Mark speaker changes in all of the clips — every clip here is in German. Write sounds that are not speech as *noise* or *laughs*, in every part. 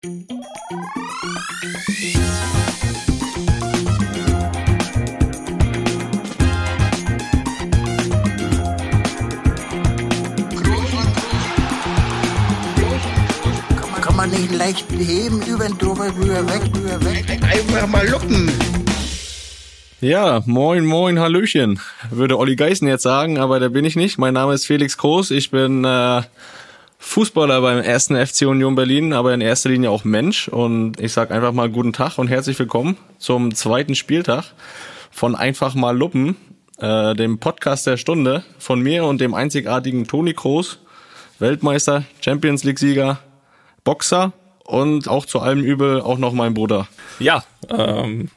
Speaker 1: Kann man nicht leicht heben, über den drüber, rüber, weg, rüber, weg.
Speaker 2: Einfach mal lucken.
Speaker 3: Ja, moin, moin, Hallöchen, würde Olli Geißen jetzt sagen, aber da bin ich nicht. Mein Name ist Felix Groß, ich bin äh, Fußballer beim ersten FC Union Berlin, aber in erster Linie auch Mensch und ich sag einfach mal guten Tag und herzlich willkommen zum zweiten Spieltag von Einfach mal Luppen, äh, dem Podcast der Stunde von mir und dem einzigartigen Toni Kroos, Weltmeister, Champions League Sieger, Boxer und auch zu allem Übel auch noch mein Bruder.
Speaker 4: Ja, ähm,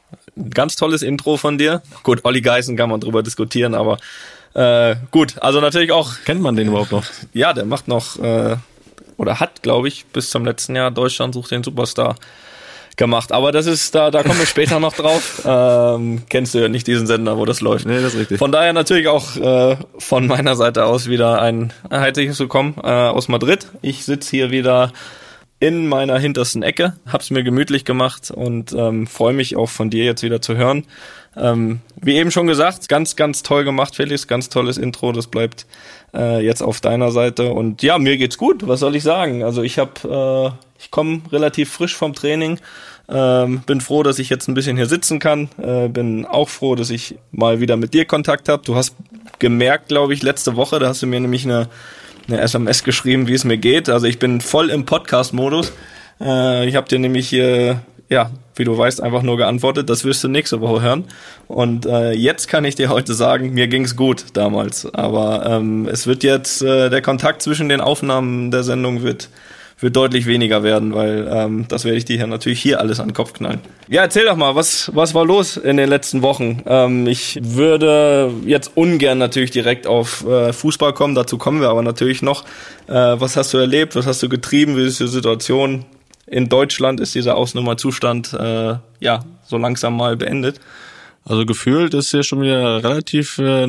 Speaker 4: ganz tolles Intro von dir. Gut, Olli Geißen kann man drüber diskutieren, aber äh, gut, also natürlich auch,
Speaker 3: Kennt man den überhaupt noch?
Speaker 4: ja, der macht noch, äh, oder hat, glaube ich, bis zum letzten Jahr Deutschland sucht den Superstar gemacht. Aber das ist, da, da kommen wir später noch drauf. *laughs* Ähm, kennst du ja nicht diesen Sender, wo das läuft.
Speaker 3: Nee, das ist richtig.
Speaker 4: Von daher natürlich auch äh, von meiner Seite aus wieder ein herzliches Willkommen äh, aus Madrid. Ich sitze hier wieder in meiner hintersten Ecke, hab's mir gemütlich gemacht und ähm, freue mich auch von dir jetzt wieder zu hören. Ähm, wie eben schon gesagt, ganz, ganz toll gemacht, Felix, ganz tolles Intro. Das bleibt äh, jetzt auf deiner Seite und ja, mir geht's gut. Was soll ich sagen? Also ich habe, äh, ich komme relativ frisch vom Training. Ähm, bin froh, dass ich jetzt ein bisschen hier sitzen kann. Äh, bin auch froh, dass ich mal wieder mit dir Kontakt habe. Du hast gemerkt, glaube ich, letzte Woche, da hast du mir nämlich eine eine SMS geschrieben, wie es mir geht. Also ich bin voll im Podcast-Modus. Äh, ich habe dir nämlich hier, ja, wie du weißt, einfach nur geantwortet. Das wirst du nächste Woche hören. Und äh, jetzt kann ich dir heute sagen, mir ging's gut damals. Aber ähm, es wird jetzt, äh, der Kontakt zwischen den Aufnahmen der Sendung wird wird deutlich weniger werden, weil ähm, das werde ich dir hier natürlich hier alles an den Kopf knallen. Ja, erzähl doch mal, was, was war los in den letzten Wochen? Ähm, ich würde jetzt ungern natürlich direkt auf äh, Fußball kommen, dazu kommen wir aber natürlich noch. Äh, was hast du erlebt, was hast du getrieben, wie ist die Situation? In Deutschland ist dieser Ausnummerzustand äh, ja so langsam mal beendet.
Speaker 3: Also gefühlt ist hier schon wieder relativ äh,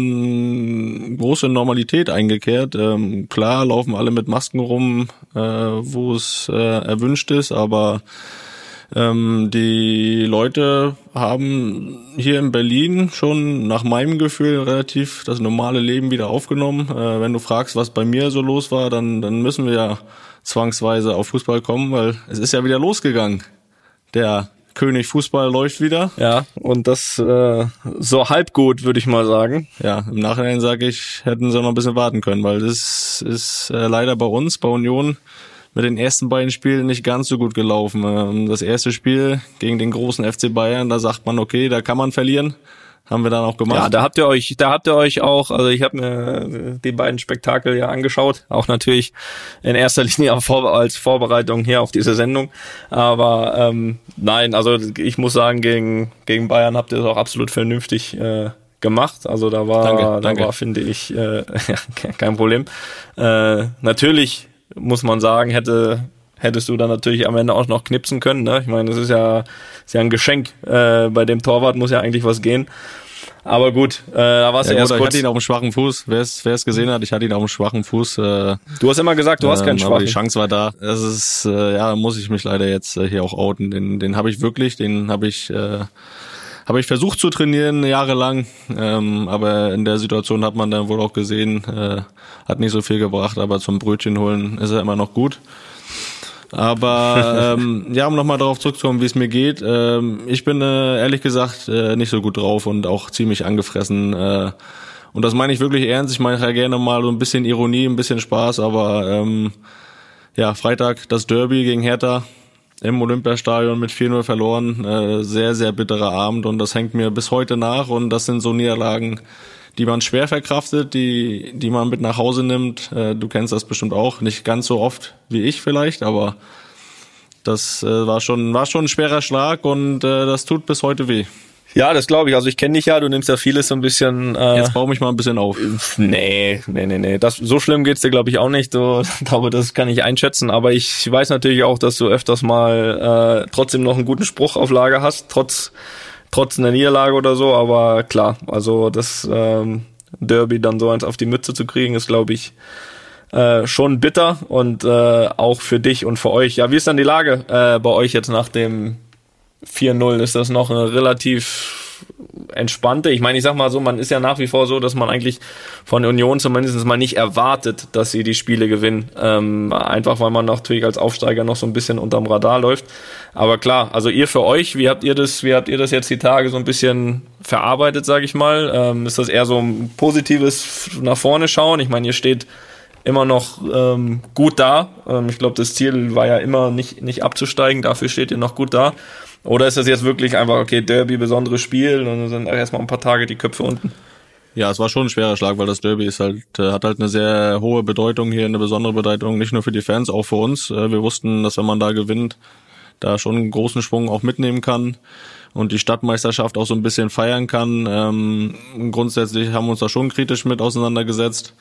Speaker 3: große Normalität eingekehrt. Ähm, klar laufen alle mit Masken rum, äh, wo es äh, erwünscht ist, aber ähm, die Leute haben hier in Berlin schon nach meinem Gefühl relativ das normale Leben wieder aufgenommen. Äh, wenn du fragst, was bei mir so los war, dann, dann müssen wir ja zwangsweise auf Fußball kommen, weil es ist ja wieder losgegangen. Der König Fußball läuft wieder.
Speaker 4: Ja, und das äh, so halb gut, würde ich mal sagen.
Speaker 3: Ja, im Nachhinein sage ich, hätten sie noch ein bisschen warten können, weil das ist äh, leider bei uns, bei Union, mit den ersten beiden Spielen nicht ganz so gut gelaufen. Ähm, das erste Spiel gegen den großen FC Bayern, da sagt man, okay, da kann man verlieren. Haben wir dann auch gemacht.
Speaker 4: Ja, da habt ihr euch, da habt ihr euch auch, also ich habe mir die beiden Spektakel ja angeschaut, auch natürlich in erster Linie als Vorbereitung hier auf diese Sendung. Aber ähm, nein, also ich muss sagen, gegen, gegen Bayern habt ihr es auch absolut vernünftig äh, gemacht. Also da war,
Speaker 3: Danke,
Speaker 4: da
Speaker 3: danke.
Speaker 4: war, finde ich, äh, *laughs* ja, kein Problem. Äh, natürlich muss man sagen, hätte hättest du dann natürlich am Ende auch noch knipsen können. Ne? Ich meine, das ist ja, ist ja ein Geschenk. Äh, bei dem Torwart muss ja eigentlich was gehen. Aber gut, äh, da warst
Speaker 3: ja,
Speaker 4: du erst
Speaker 3: gut, ich
Speaker 4: kurz.
Speaker 3: hatte ihn auf dem schwachen Fuß. Wer es es gesehen hat, ich hatte ihn auf dem schwachen Fuß. Äh,
Speaker 4: Du hast immer gesagt, du hast keinen
Speaker 3: ähm, aber die
Speaker 4: schwachen.
Speaker 3: Chance war da. Das ist, äh, ja, muss ich mich leider jetzt äh, hier auch outen. Den, den habe ich wirklich, den habe ich, äh, habe ich versucht zu trainieren jahrelang. Ähm, aber in der Situation hat man dann wohl auch gesehen, äh, hat nicht so viel gebracht. Aber zum Brötchen holen ist er immer noch gut. Aber *laughs* ähm, ja, um nochmal darauf zurückzukommen, wie es mir geht. Ähm, ich bin äh, ehrlich gesagt äh, nicht so gut drauf und auch ziemlich angefressen. Äh, und das meine ich wirklich ernst. Ich meine ja gerne mal so ein bisschen Ironie, ein bisschen Spaß, aber ähm, ja, Freitag das Derby gegen Hertha im Olympiastadion mit 4-0 verloren. Äh, sehr, sehr bitterer Abend und das hängt mir bis heute nach und das sind so Niederlagen, die man schwer verkraftet, die, die man mit nach Hause nimmt. Äh, du kennst das bestimmt auch, nicht ganz so oft wie ich vielleicht, aber das äh, war schon war schon ein schwerer Schlag und äh, das tut bis heute weh.
Speaker 4: Ja, das glaube ich. Also ich kenne dich ja, du nimmst ja vieles so ein bisschen. Äh,
Speaker 3: Jetzt baue mich mal ein bisschen auf.
Speaker 4: Nee, nee, nee, nee. Das, so schlimm geht's dir, glaube ich, auch nicht. So, *laughs* ich glaube, das kann ich einschätzen. Aber ich weiß natürlich auch, dass du öfters mal äh, trotzdem noch einen guten Spruch auf Lager hast, trotz, trotz einer Niederlage oder so. Aber klar, also das ähm, Derby dann so eins auf die Mütze zu kriegen, ist, glaube ich, äh, schon bitter und äh, auch für dich und für euch. Ja, wie ist dann die Lage äh, bei euch jetzt nach dem 4-0? Ist das noch eine relativ entspannte. Ich meine, ich sag mal so, man ist ja nach wie vor so, dass man eigentlich von Union zumindest mal nicht erwartet, dass sie die Spiele gewinnen. Ähm, einfach weil man natürlich als Aufsteiger noch so ein bisschen unterm Radar läuft. Aber klar, also ihr für euch, wie habt ihr das, wie habt ihr das jetzt die Tage so ein bisschen verarbeitet, sage ich mal? Ähm, ist das eher so ein positives nach vorne schauen? Ich meine, ihr steht immer noch ähm, gut da. Ähm, ich glaube, das Ziel war ja immer nicht, nicht abzusteigen, dafür steht ihr noch gut da. Oder ist das jetzt wirklich einfach, okay, Derby, besonderes Spiel und dann sind erstmal ein paar Tage die Köpfe unten?
Speaker 3: Ja, es war schon ein schwerer Schlag, weil das Derby ist halt, äh, hat halt eine sehr hohe Bedeutung hier, eine besondere Bedeutung, nicht nur für die Fans, auch für uns. Äh, wir wussten, dass wenn man da gewinnt, da schon einen großen Schwung auch mitnehmen kann und die Stadtmeisterschaft auch so ein bisschen feiern kann. Ähm, grundsätzlich haben wir uns da schon kritisch mit auseinandergesetzt.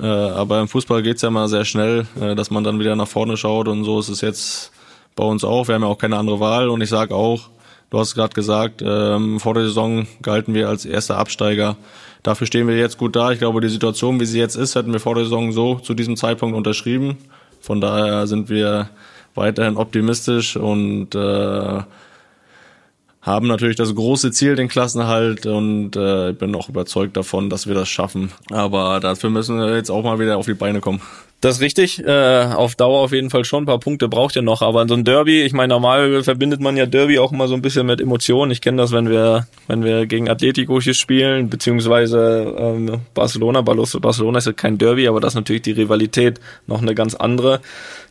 Speaker 3: Äh, aber im Fußball geht's ja mal sehr schnell, äh, dass man dann wieder nach vorne schaut und so ist es jetzt bei uns auch. Wir haben ja auch keine andere Wahl und ich sage auch, du hast gerade gesagt, ähm, vor der Saison galten wir als erster Absteiger. Dafür stehen wir jetzt gut da. Ich glaube, die Situation, wie sie jetzt ist, hätten wir vor der Saison so zu diesem Zeitpunkt unterschrieben. Von daher sind wir weiterhin optimistisch und äh, haben natürlich das große Ziel, den Klassenerhalt und äh, ich bin auch überzeugt davon, dass wir das schaffen. Aber dafür müssen wir jetzt auch mal wieder auf die Beine kommen.
Speaker 4: Das ist richtig. Äh, auf Dauer auf jeden Fall schon. Ein paar Punkte braucht ihr noch. Aber in so ein Derby, ich meine, normal verbindet man ja Derby auch immer so ein bisschen mit Emotionen. Ich kenne das, wenn wir, wenn wir gegen Atletico hier spielen, beziehungsweise ähm, Barcelona. Barcelona ist ja kein Derby, aber das ist natürlich die Rivalität noch eine ganz andere.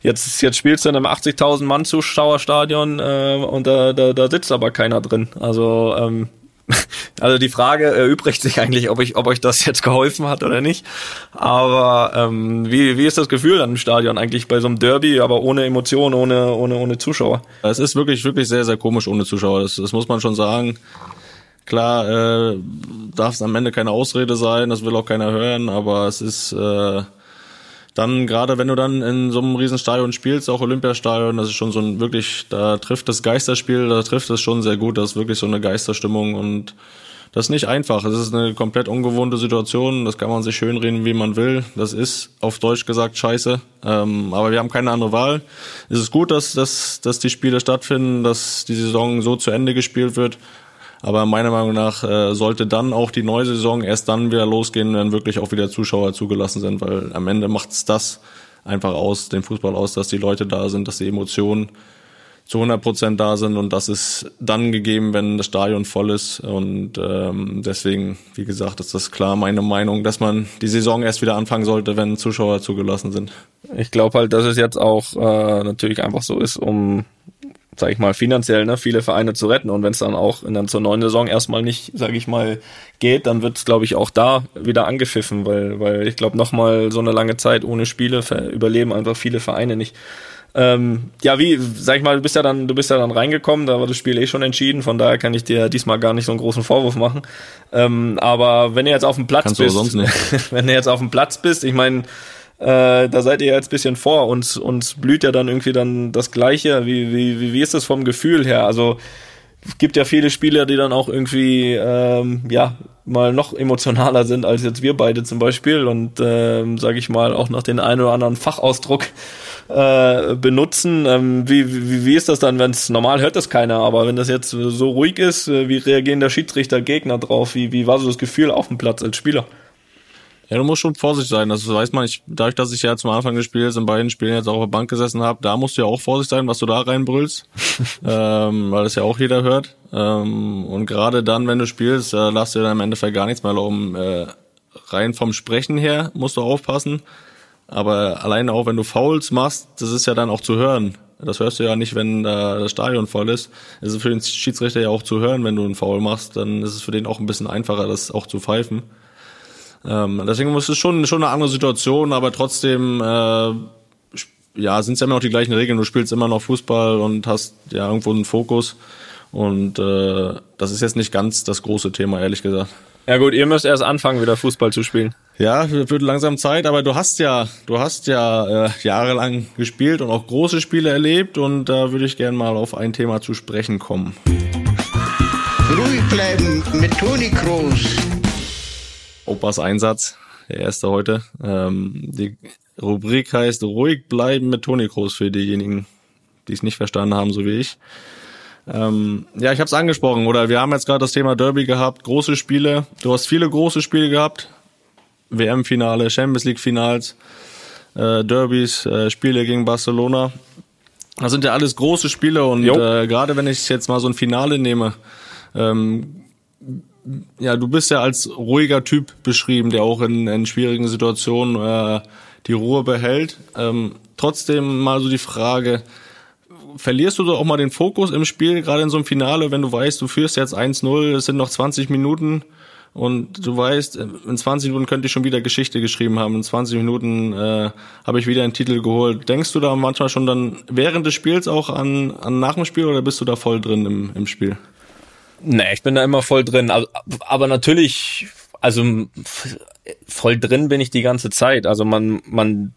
Speaker 4: Jetzt, jetzt spielst du in einem 80.000 Mann Zuschauerstadion äh, und da, da, da sitzt aber keiner drin. Also ähm, also die Frage erübrigt sich eigentlich, ob ich, ob euch das jetzt geholfen hat oder nicht. Aber ähm, wie, wie ist das Gefühl dann im Stadion eigentlich bei so einem Derby, aber ohne Emotionen, ohne, ohne, ohne Zuschauer?
Speaker 3: Es ist wirklich, wirklich sehr, sehr komisch ohne Zuschauer. Das, das muss man schon sagen. Klar, äh, darf es am Ende keine Ausrede sein, das will auch keiner hören, aber es ist äh, dann gerade wenn du dann in so einem Riesenstadion spielst, auch Olympiastadion, das ist schon so ein wirklich, da trifft das Geisterspiel, da trifft es schon sehr gut, das ist wirklich so eine Geisterstimmung und das ist nicht einfach. Es ist eine komplett ungewohnte Situation, das kann man sich schönreden, wie man will. Das ist auf Deutsch gesagt scheiße, ähm, aber wir haben keine andere Wahl. Es ist gut, dass, dass, dass die Spiele stattfinden, dass die Saison so zu Ende gespielt wird. Aber meiner Meinung nach äh, sollte dann auch die neue Saison erst dann wieder losgehen, wenn wirklich auch wieder Zuschauer zugelassen sind, weil am Ende macht's das einfach aus, den Fußball aus, dass die Leute da sind, dass die Emotionen zu 100 Prozent da sind und das ist dann gegeben, wenn das Stadion voll ist und ähm, deswegen, wie gesagt, ist das klar meine Meinung, dass man die Saison erst wieder anfangen sollte, wenn Zuschauer zugelassen sind.
Speaker 4: Ich glaube halt, dass es jetzt auch äh, natürlich einfach so ist, um sag ich mal, finanziell ne, viele Vereine zu retten. Und wenn es dann auch in dann zur neuen Saison erstmal nicht, sag ich mal, geht, dann wird es, glaube ich, auch da wieder angepfiffen, weil, weil ich glaube, nochmal so eine lange Zeit ohne Spiele überleben einfach viele Vereine nicht. Ähm, ja, wie, sag ich mal, du bist ja dann, du bist ja dann reingekommen, da war das Spiel eh schon entschieden, von daher kann ich dir diesmal gar nicht so einen großen Vorwurf machen. Ähm, aber wenn ihr jetzt auf dem Platz
Speaker 3: Kannst
Speaker 4: bist, *laughs* wenn du jetzt auf dem Platz bist, ich meine, äh, da seid ihr jetzt bisschen vor. Uns, uns blüht ja dann irgendwie dann das Gleiche. Wie, wie, wie ist das vom Gefühl her? Also es gibt ja viele Spieler, die dann auch irgendwie ähm, ja mal noch emotionaler sind als jetzt wir beide zum Beispiel und ähm, sage ich mal auch noch den einen oder anderen Fachausdruck äh, benutzen. Ähm, wie, wie, wie ist das dann, wenn es normal hört das keiner, aber wenn das jetzt so ruhig ist, äh, wie reagieren der Schiedsrichter Gegner drauf? Wie, wie war so das Gefühl auf dem Platz als Spieler?
Speaker 3: Ja, du musst schon vorsichtig sein. Das weiß man. Ich, dadurch, dass ich ja zum Anfang des Spiels in beiden Spielen jetzt auch auf der Bank gesessen habe, da musst du ja auch vorsichtig sein, was du da reinbrüllst, *laughs* ähm, weil das ja auch jeder hört. Ähm, und gerade dann, wenn du spielst, äh, lass dir dann im Endeffekt gar nichts mehr erlauben. Äh, rein vom Sprechen her musst du aufpassen. Aber alleine auch, wenn du Fouls machst, das ist ja dann auch zu hören. Das hörst du ja nicht, wenn äh, das Stadion voll ist. Es ist für den Schiedsrichter ja auch zu hören, wenn du einen Foul machst. Dann ist es für den auch ein bisschen einfacher, das auch zu pfeifen. Ähm, deswegen ist es schon, schon eine andere Situation, aber trotzdem, äh, ja, sind es ja immer noch die gleichen Regeln. Du spielst immer noch Fußball und hast ja irgendwo einen Fokus. Und äh, das ist jetzt nicht ganz das große Thema, ehrlich gesagt.
Speaker 4: Ja gut, ihr müsst erst anfangen, wieder Fußball zu spielen.
Speaker 3: Ja, wird langsam Zeit, aber du hast ja, du hast ja äh, jahrelang gespielt und auch große Spiele erlebt und da würde ich gerne mal auf ein Thema zu sprechen kommen.
Speaker 1: Ruhig bleiben mit Toni Kroos.
Speaker 3: Opas Einsatz, der erste heute. Ähm, die Rubrik heißt Ruhig bleiben mit Toni Kroos für diejenigen, die es nicht verstanden haben, so wie ich. Ähm, ja, ich habe es angesprochen, oder wir haben jetzt gerade das Thema Derby gehabt, große Spiele. Du hast viele große Spiele gehabt. WM-Finale, Champions League-Finals, äh, Derbys, äh, Spiele gegen Barcelona. Das sind ja alles große Spiele und äh, gerade wenn ich jetzt mal so ein Finale nehme, ähm, ja, du bist ja als ruhiger Typ beschrieben, der auch in, in schwierigen Situationen äh, die Ruhe behält. Ähm, trotzdem mal so die Frage, verlierst du da auch mal den Fokus im Spiel, gerade in so einem Finale, wenn du weißt, du führst jetzt 1-0, es sind noch 20 Minuten und du weißt, in 20 Minuten könnte ich schon wieder Geschichte geschrieben haben, in 20 Minuten äh, habe ich wieder einen Titel geholt. Denkst du da manchmal schon dann während des Spiels auch an, an nach dem Spiel oder bist du da voll drin im, im Spiel?
Speaker 4: Nee, ich bin da immer voll drin. Aber, aber natürlich, also voll drin bin ich die ganze Zeit. Also man, man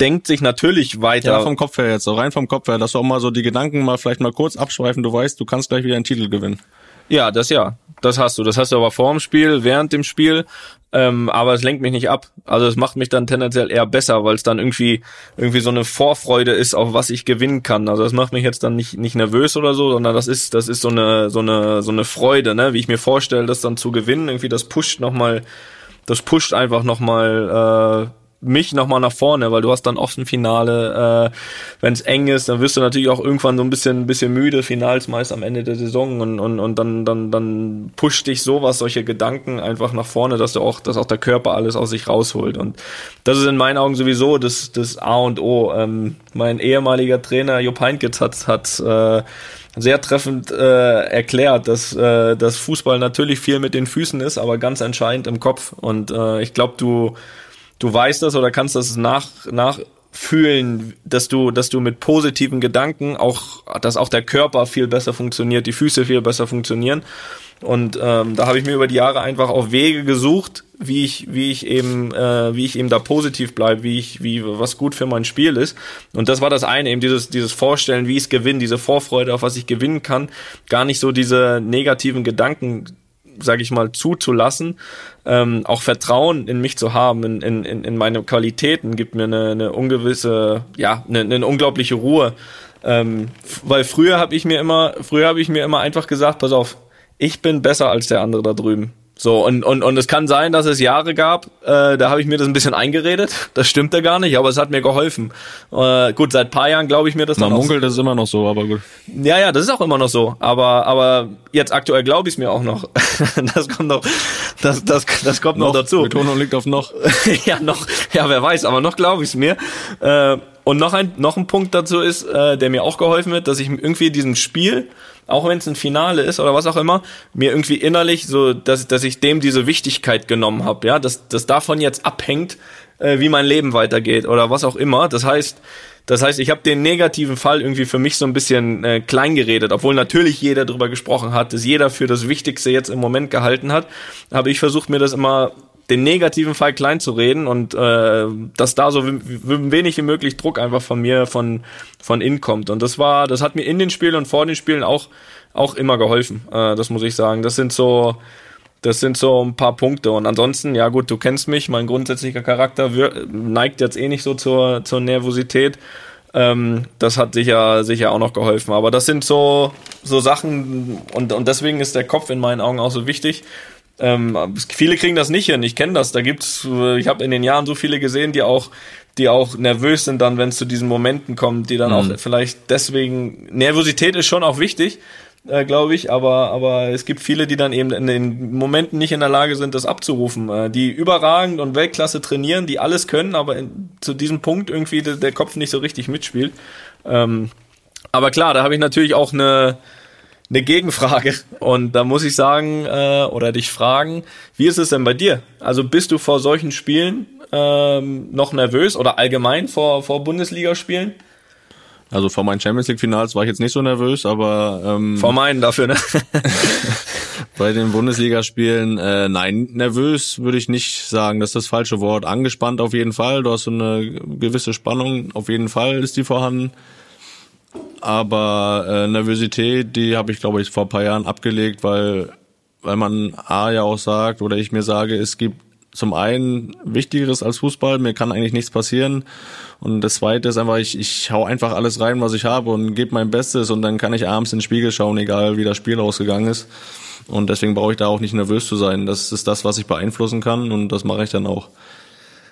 Speaker 4: denkt sich natürlich weiter.
Speaker 3: Ja, vom Kopf her jetzt, so rein vom Kopf her, dass du auch mal so die Gedanken mal vielleicht mal kurz abschweifen, du weißt, du kannst gleich wieder einen Titel gewinnen.
Speaker 4: Ja, das ja. Das hast du. Das hast du aber vor dem Spiel, während dem Spiel. Ähm, aber es lenkt mich nicht ab. Also es macht mich dann tendenziell eher besser, weil es dann irgendwie irgendwie so eine Vorfreude ist, auf was ich gewinnen kann. Also das macht mich jetzt dann nicht nicht nervös oder so, sondern das ist das ist so eine so eine so eine Freude, ne, wie ich mir vorstelle, das dann zu gewinnen. Irgendwie das pusht noch mal, das pusht einfach noch mal äh, mich nochmal nach vorne, weil du hast dann oft ein Finale, äh, wenn es eng ist, dann wirst du natürlich auch irgendwann so ein bisschen, ein bisschen müde, Finals meist am Ende der Saison und, und, und dann, dann, dann pusht dich sowas, solche Gedanken einfach nach vorne, dass du auch, dass auch der Körper alles aus sich rausholt und das ist in meinen Augen sowieso das, das A und O. Ähm, mein ehemaliger Trainer Jupp Heynckes hat, hat äh, sehr treffend äh, erklärt, dass, äh, dass Fußball natürlich viel mit den Füßen ist, aber ganz entscheidend im Kopf und äh, ich glaube, du du weißt das oder kannst das nach, nachfühlen, dass du, dass du mit positiven Gedanken auch, dass auch der Körper viel besser funktioniert, die Füße viel besser funktionieren. Und ähm, da habe ich mir über die Jahre einfach auch Wege gesucht, wie ich, wie ich eben, äh, wie ich eben da positiv bleibe, wie ich, wie was gut für mein Spiel ist. Und das war das eine, eben dieses, dieses Vorstellen, wie ich es gewinne, diese Vorfreude, auf was ich gewinnen kann, gar nicht so diese negativen Gedanken sage ich mal, zuzulassen, ähm, auch Vertrauen in mich zu haben, in, in, in meine Qualitäten, gibt mir eine, eine ungewisse, ja, eine, eine unglaubliche Ruhe. Ähm, weil früher habe ich mir immer, früher habe ich mir immer einfach gesagt, pass auf, ich bin besser als der andere da drüben. So, und, und, und es kann sein, dass es Jahre gab, äh, da habe ich mir das ein bisschen eingeredet. Das stimmt ja gar nicht, aber es hat mir geholfen. Äh, gut, seit paar Jahren glaube ich mir das
Speaker 3: Man dann munkelt, das ist immer noch so, aber gut.
Speaker 4: Ja, ja, das ist auch immer noch so. Aber, aber jetzt aktuell glaube ich es mir auch noch. *laughs* das kommt noch, das, das, das kommt noch, noch dazu.
Speaker 3: Betonung liegt auf noch. *laughs*
Speaker 4: ja, noch, ja, wer weiß, aber noch glaube ich es mir. Äh, und noch ein, noch ein Punkt dazu ist, äh, der mir auch geholfen hat, dass ich irgendwie diesem Spiel auch wenn es ein Finale ist oder was auch immer, mir irgendwie innerlich so, dass, dass ich dem diese Wichtigkeit genommen habe, ja, dass, dass davon jetzt abhängt, äh, wie mein Leben weitergeht oder was auch immer. Das heißt, das heißt, ich habe den negativen Fall irgendwie für mich so ein bisschen äh, klein geredet, obwohl natürlich jeder darüber gesprochen hat, dass jeder für das Wichtigste jetzt im Moment gehalten hat. Aber ich versuche mir das immer den negativen Fall klein zu reden und äh, dass da so wenig wie möglich Druck einfach von mir von von innen kommt. Und das war das hat mir in den Spielen und vor den Spielen auch auch immer geholfen äh, das muss ich sagen. Das sind so das sind so ein paar Punkte. Und ansonsten ja gut du kennst mich. Mein grundsätzlicher Charakter neigt jetzt eh nicht so zur zur Nervosität. Ähm, das hat sicher sicher auch noch geholfen. Aber das sind so so Sachen und und deswegen ist der Kopf in meinen Augen auch so wichtig ähm, viele kriegen das nicht hin. Ich kenne das. Da gibt's, äh, ich habe in den Jahren so viele gesehen, die auch, die auch nervös sind dann, wenn es zu diesen Momenten kommt, die dann mhm. auch vielleicht deswegen Nervosität ist schon auch wichtig, äh, glaube ich, aber aber es gibt viele, die dann eben in den Momenten nicht in der Lage sind, das abzurufen, äh, die überragend und Weltklasse trainieren, die alles können, aber in, zu diesem Punkt irgendwie der, der, Kopf nicht so richtig mitspielt. Ähm, aber klar, da habe ich natürlich auch eine eine Gegenfrage. Und da muss ich sagen, äh, oder dich fragen, wie ist es denn bei dir? Also bist du vor solchen Spielen ähm, noch nervös oder allgemein vor, vor Bundesligaspielen?
Speaker 3: Also vor meinen Champions League Finals war ich jetzt nicht so nervös, aber ähm,
Speaker 4: vor meinen dafür, ne? *laughs*
Speaker 3: bei den Bundesligaspielen, äh, nein, nervös würde ich nicht sagen, das ist das falsche Wort. Angespannt auf jeden Fall, du hast so eine gewisse Spannung, auf jeden Fall ist die vorhanden. Aber äh, Nervosität, die habe ich, glaube ich, vor ein paar Jahren abgelegt, weil, weil man A ja auch sagt, oder ich mir sage, es gibt zum einen Wichtigeres als Fußball. Mir kann eigentlich nichts passieren. Und das Zweite ist einfach, ich, ich hau einfach alles rein, was ich habe und gebe mein Bestes und dann kann ich abends in den Spiegel schauen, egal wie das Spiel ausgegangen ist. Und deswegen brauche ich da auch nicht nervös zu sein. Das ist das, was ich beeinflussen kann und das mache ich dann auch.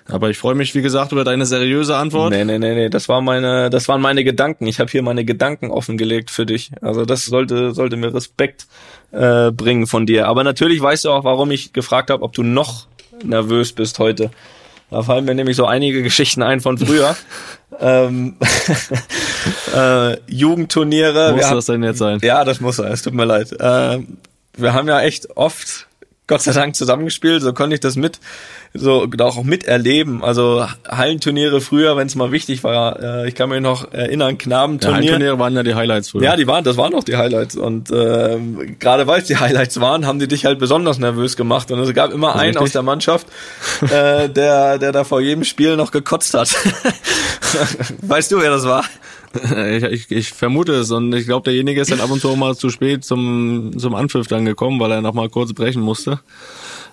Speaker 3: Aber ich freue mich, wie gesagt, über deine seriöse Antwort.
Speaker 4: Nee, nee, nee, nee, das war meine, das waren meine Gedanken. Ich habe hier meine Gedanken offengelegt für dich. Also das sollte, sollte mir Respekt äh, bringen von dir. Aber natürlich weißt du auch, warum ich gefragt habe, ob du noch nervös bist heute. Da fallen mir nämlich so einige *laughs* Geschichten ein von früher. *laughs* ähm, *laughs* äh, Jugendturniere.
Speaker 3: Muss das denn jetzt sein?
Speaker 4: Ja, das muss er. Es tut mir leid. Äh, wir haben ja echt oft, Gott sei Dank, zusammengespielt. So konnte ich das mit, so auch miterleben. Also Hallenturniere früher, wenn es mal wichtig war. Äh, ich kann mich noch erinnern,
Speaker 3: Ja,
Speaker 4: Knabenturnier.
Speaker 3: Hallenturniere waren ja die Highlights früher.
Speaker 4: Ja, die waren, das waren auch die Highlights. Und ähm, gerade weil es die Highlights waren, haben die dich halt besonders nervös gemacht. Und es gab immer einen
Speaker 3: richtig?
Speaker 4: aus der Mannschaft, äh, der, der da vor jedem Spiel noch gekotzt hat. *laughs* weißt du, wer das war?
Speaker 3: Ich, ich, ich vermute es und ich glaube, derjenige ist dann ab und zu auch mal zu spät zum, zum Anpfiff dann gekommen, weil er noch mal kurz brechen musste.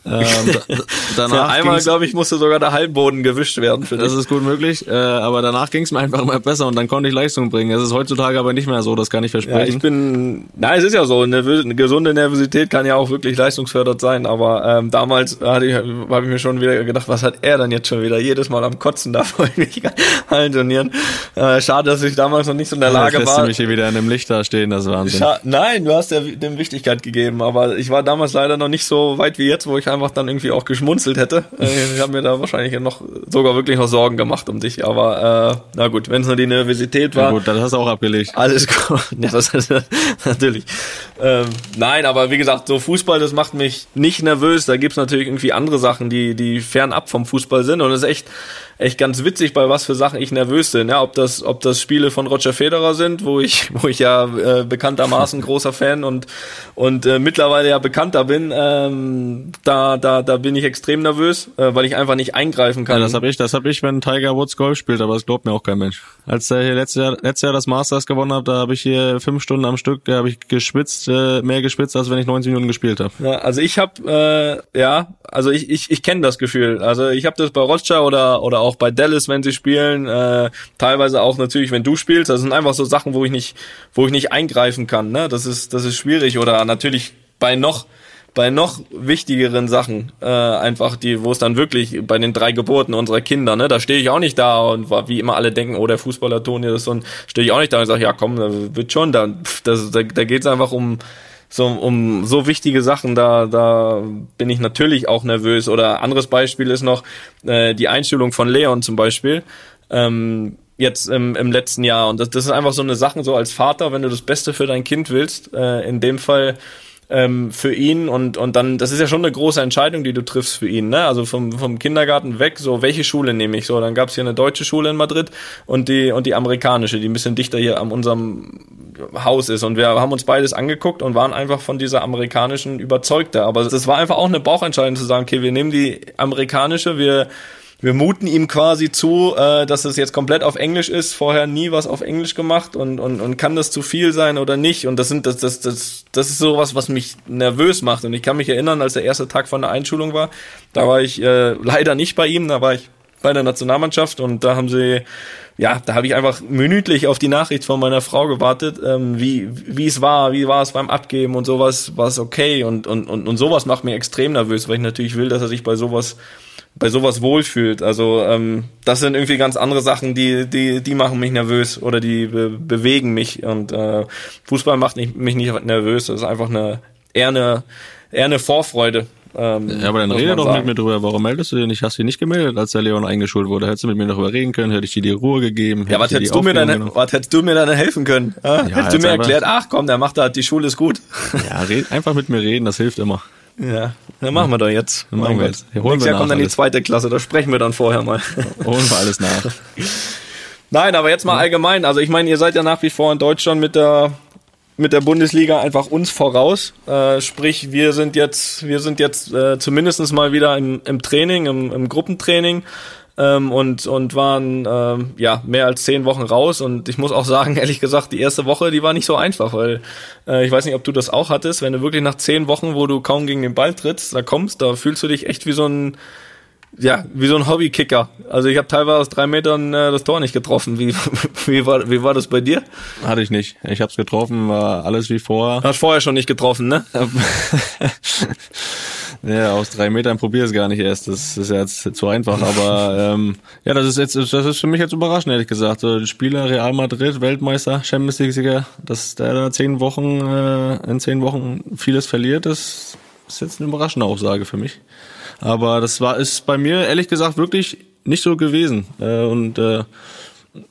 Speaker 3: Ähm, *laughs* danach
Speaker 4: einmal, glaube ich, musste sogar der Hallenboden gewischt werden für
Speaker 3: das
Speaker 4: das.
Speaker 3: ist gut möglich, äh, aber danach ging es mir einfach immer besser und dann konnte ich Leistung bringen. Es ist heutzutage aber nicht mehr so, das kann ich
Speaker 4: Ja,
Speaker 3: versprechen.
Speaker 4: ich bin, na, es ist ja so, eine, eine gesunde Nervosität kann ja auch wirklich leistungsfördernd sein, aber ähm, damals hatte ich, habe ich mir schon wieder gedacht, was hat er dann jetzt schon wieder jedes Mal am Kotzen da vor *laughs* irgendwelchen Hallenturnieren. Äh, schade, dass ich damals noch nicht so in der Lage
Speaker 3: lässt
Speaker 4: war.
Speaker 3: du mich hier wieder in einem Licht da stehen, das Wahnsinn.
Speaker 4: Scha Nein, du hast ja dem Wichtigkeit gegeben, aber ich war damals leider noch nicht so weit wie jetzt, wo ich einfach dann irgendwie auch geschmunzelt hätte. Äh, Ich habe mir da wahrscheinlich noch sogar wirklich noch Sorgen gemacht um dich, aber äh, na gut, wenn es nur die Nervosität war.
Speaker 3: Ja, gut, das hast du auch abgelegt.
Speaker 4: Alles gut. *laughs* Ja, das natürlich. Ähm, nein, aber wie gesagt, so Fußball, das macht mich nicht nervös. Da gibt's natürlich irgendwie andere Sachen, die, die fernab vom Fußball sind. Und es ist echt, echt ganz witzig, bei was für Sachen ich nervös bin. Ja, ob das, ob das Spiele von Roger Federer sind, wo ich, *laughs* wo ich ja äh, bekanntermaßen großer Fan und, und äh, mittlerweile ja bekannter bin, ähm, da, da, da bin ich extrem nervös, äh, weil ich einfach nicht eingreifen kann.
Speaker 3: Ja, das habe ich, das hab ich, wenn Tiger Woods Golf spielt, aber das glaubt mir auch kein Mensch. Als er hier letztes Jahr, letztes Jahr das Masters gewonnen hat, da habe ich hier fünf Stunden am Stück, da habe ich geschwitzt, äh, mehr geschwitzt, als wenn ich 90 Minuten gespielt habe.
Speaker 4: Ja, also ich habe äh, ja, also ich ich, ich kenne das Gefühl. Also ich habe das bei Roger oder oder auch bei Dallas, wenn sie spielen, äh, teilweise auch natürlich, wenn du spielst. Das sind einfach so Sachen, wo ich nicht wo ich nicht eingreifen kann. Ne, das ist das ist schwierig oder natürlich bei noch bei noch wichtigeren Sachen äh, einfach die wo es dann wirklich bei den drei Geburten unserer Kinder ne da stehe ich auch nicht da und war wie immer alle denken oh der Fußballer Toni ist so ein stehe ich auch nicht da und sage ja komm das wird schon pff, das da, da geht's einfach um so um so wichtige Sachen, da da bin ich natürlich auch nervös. Oder anderes Beispiel ist noch äh, die Einstellung von Leon zum Beispiel. Ähm, jetzt im, im letzten Jahr. Und das, das ist einfach so eine Sache, so als Vater, wenn du das Beste für dein Kind willst, äh, in dem Fall ähm, für ihn und und dann das ist ja schon eine große Entscheidung, die du triffst für ihn, ne? Also vom vom Kindergarten weg, so welche Schule nehme ich? So, dann gab es hier eine deutsche Schule in Madrid und die und die amerikanische, die ein bisschen dichter hier an unserem Haus ist. Und wir haben uns beides angeguckt und waren einfach von dieser amerikanischen überzeugter, aber das war einfach auch eine Bauchentscheidung zu sagen, okay, wir nehmen die amerikanische, wir wir muten ihm quasi zu, äh, dass es jetzt komplett auf Englisch ist, vorher nie was auf Englisch gemacht und, und, und kann das zu viel sein oder nicht? Und das sind das, das, das, das ist sowas, was mich nervös macht. Und ich kann mich erinnern, als der erste Tag von der Einschulung war, da war ich äh, leider nicht bei ihm, da war ich bei der Nationalmannschaft und da haben sie, ja, da habe ich einfach minütlich auf die Nachricht von meiner Frau gewartet, ähm, wie, wie es war, wie war es beim Abgeben und sowas, war es okay und, und, und, und sowas macht mir extrem nervös, weil ich natürlich will, dass er sich bei sowas bei sowas wohlfühlt. Also ähm, das sind irgendwie ganz andere Sachen, die die die machen mich nervös oder die be bewegen mich und äh, Fußball macht nicht, mich nicht nervös. Das ist einfach eine eher eine eher eine Vorfreude. Ähm,
Speaker 3: Ja, aber dann rede doch
Speaker 4: sagen.
Speaker 3: mit mir drüber. Warum meldest du dich nicht? Hast du dich nicht gemeldet, als der Leon eingeschult wurde? Hättest du mit mir darüber reden können? Hätte ich dir die Ruhe gegeben?
Speaker 4: Ja, was
Speaker 3: Hätte
Speaker 4: hättest du mir dann, was hättest du mir dann helfen können? Ja? hättest du mir erklärt, ach komm, der macht da, die Schule ist gut.
Speaker 3: Ja, red, einfach mit mir reden, das hilft immer.
Speaker 4: Ja, dann machen wir doch jetzt.
Speaker 3: Dann machen wir jetzt. Hier holen
Speaker 4: Nächstes
Speaker 3: wir
Speaker 4: Jahr kommt dann die
Speaker 3: alles.
Speaker 4: zweite Klasse, da sprechen wir dann vorher mal. *laughs*
Speaker 3: Holen wir alles nach. *laughs*
Speaker 4: Nein, aber jetzt mal allgemein. Also ich meine, ihr seid ja nach wie vor in Deutschland mit der mit der Bundesliga einfach uns voraus. Äh, sprich, wir sind jetzt wir sind jetzt äh, zumindest mal wieder im, im Training, im, im Gruppentraining. Ähm, und und waren ähm, ja mehr als zehn Wochen raus. Und ich muss auch sagen *laughs* ehrlich gesagt die erste Woche die war nicht so einfach weil äh, ich weiß nicht ob du das auch hattest. Wenn du wirklich nach zehn Wochen wo du kaum gegen den Ball trittst da kommst da fühlst du dich echt wie so ein ja, wie so ein Hobbykicker. Also ich habe teilweise aus drei Metern äh, das Tor nicht getroffen. Wie, *laughs* wie, war, wie war das bei dir?
Speaker 3: Hatte ich nicht. Ich habe es getroffen, war alles wie vorher.
Speaker 4: Hast vorher schon nicht getroffen, ne? *laughs*
Speaker 3: ja, aus drei Metern probier es gar nicht erst. Das ist ja jetzt zu einfach. Aber *laughs* ähm, ja, das ist jetzt, das ist für mich jetzt überraschend, ehrlich gesagt. So, die Spieler Real Madrid, Weltmeister, Champions League-Sieger, dass der da zehn Wochen äh, in zehn Wochen vieles verliert, das ist jetzt eine überraschende Aussage für mich. Aber das war ist bei mir ehrlich gesagt wirklich nicht so gewesen. Äh, und äh,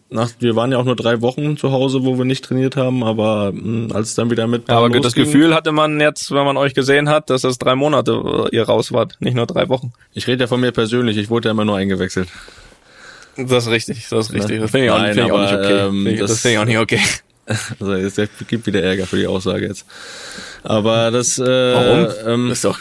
Speaker 3: nach, wir waren ja auch nur drei Wochen zu Hause, wo wir nicht trainiert haben, aber mh, als es dann wieder mit.
Speaker 4: Ja, aber das Gefühl hatte man jetzt, wenn man euch gesehen hat, dass das drei Monate äh, ihr raus wart, nicht nur drei Wochen.
Speaker 3: Ich rede ja von mir persönlich, ich wurde ja immer nur eingewechselt.
Speaker 4: Das ist richtig, das ist richtig. Das finde ich, auch, find ich auch nicht okay. Ähm, das, das finde ich auch nicht okay. *laughs*
Speaker 3: Also es gibt wieder Ärger für die Aussage jetzt. Aber das äh,
Speaker 4: Warum? Ähm,
Speaker 3: das ist doch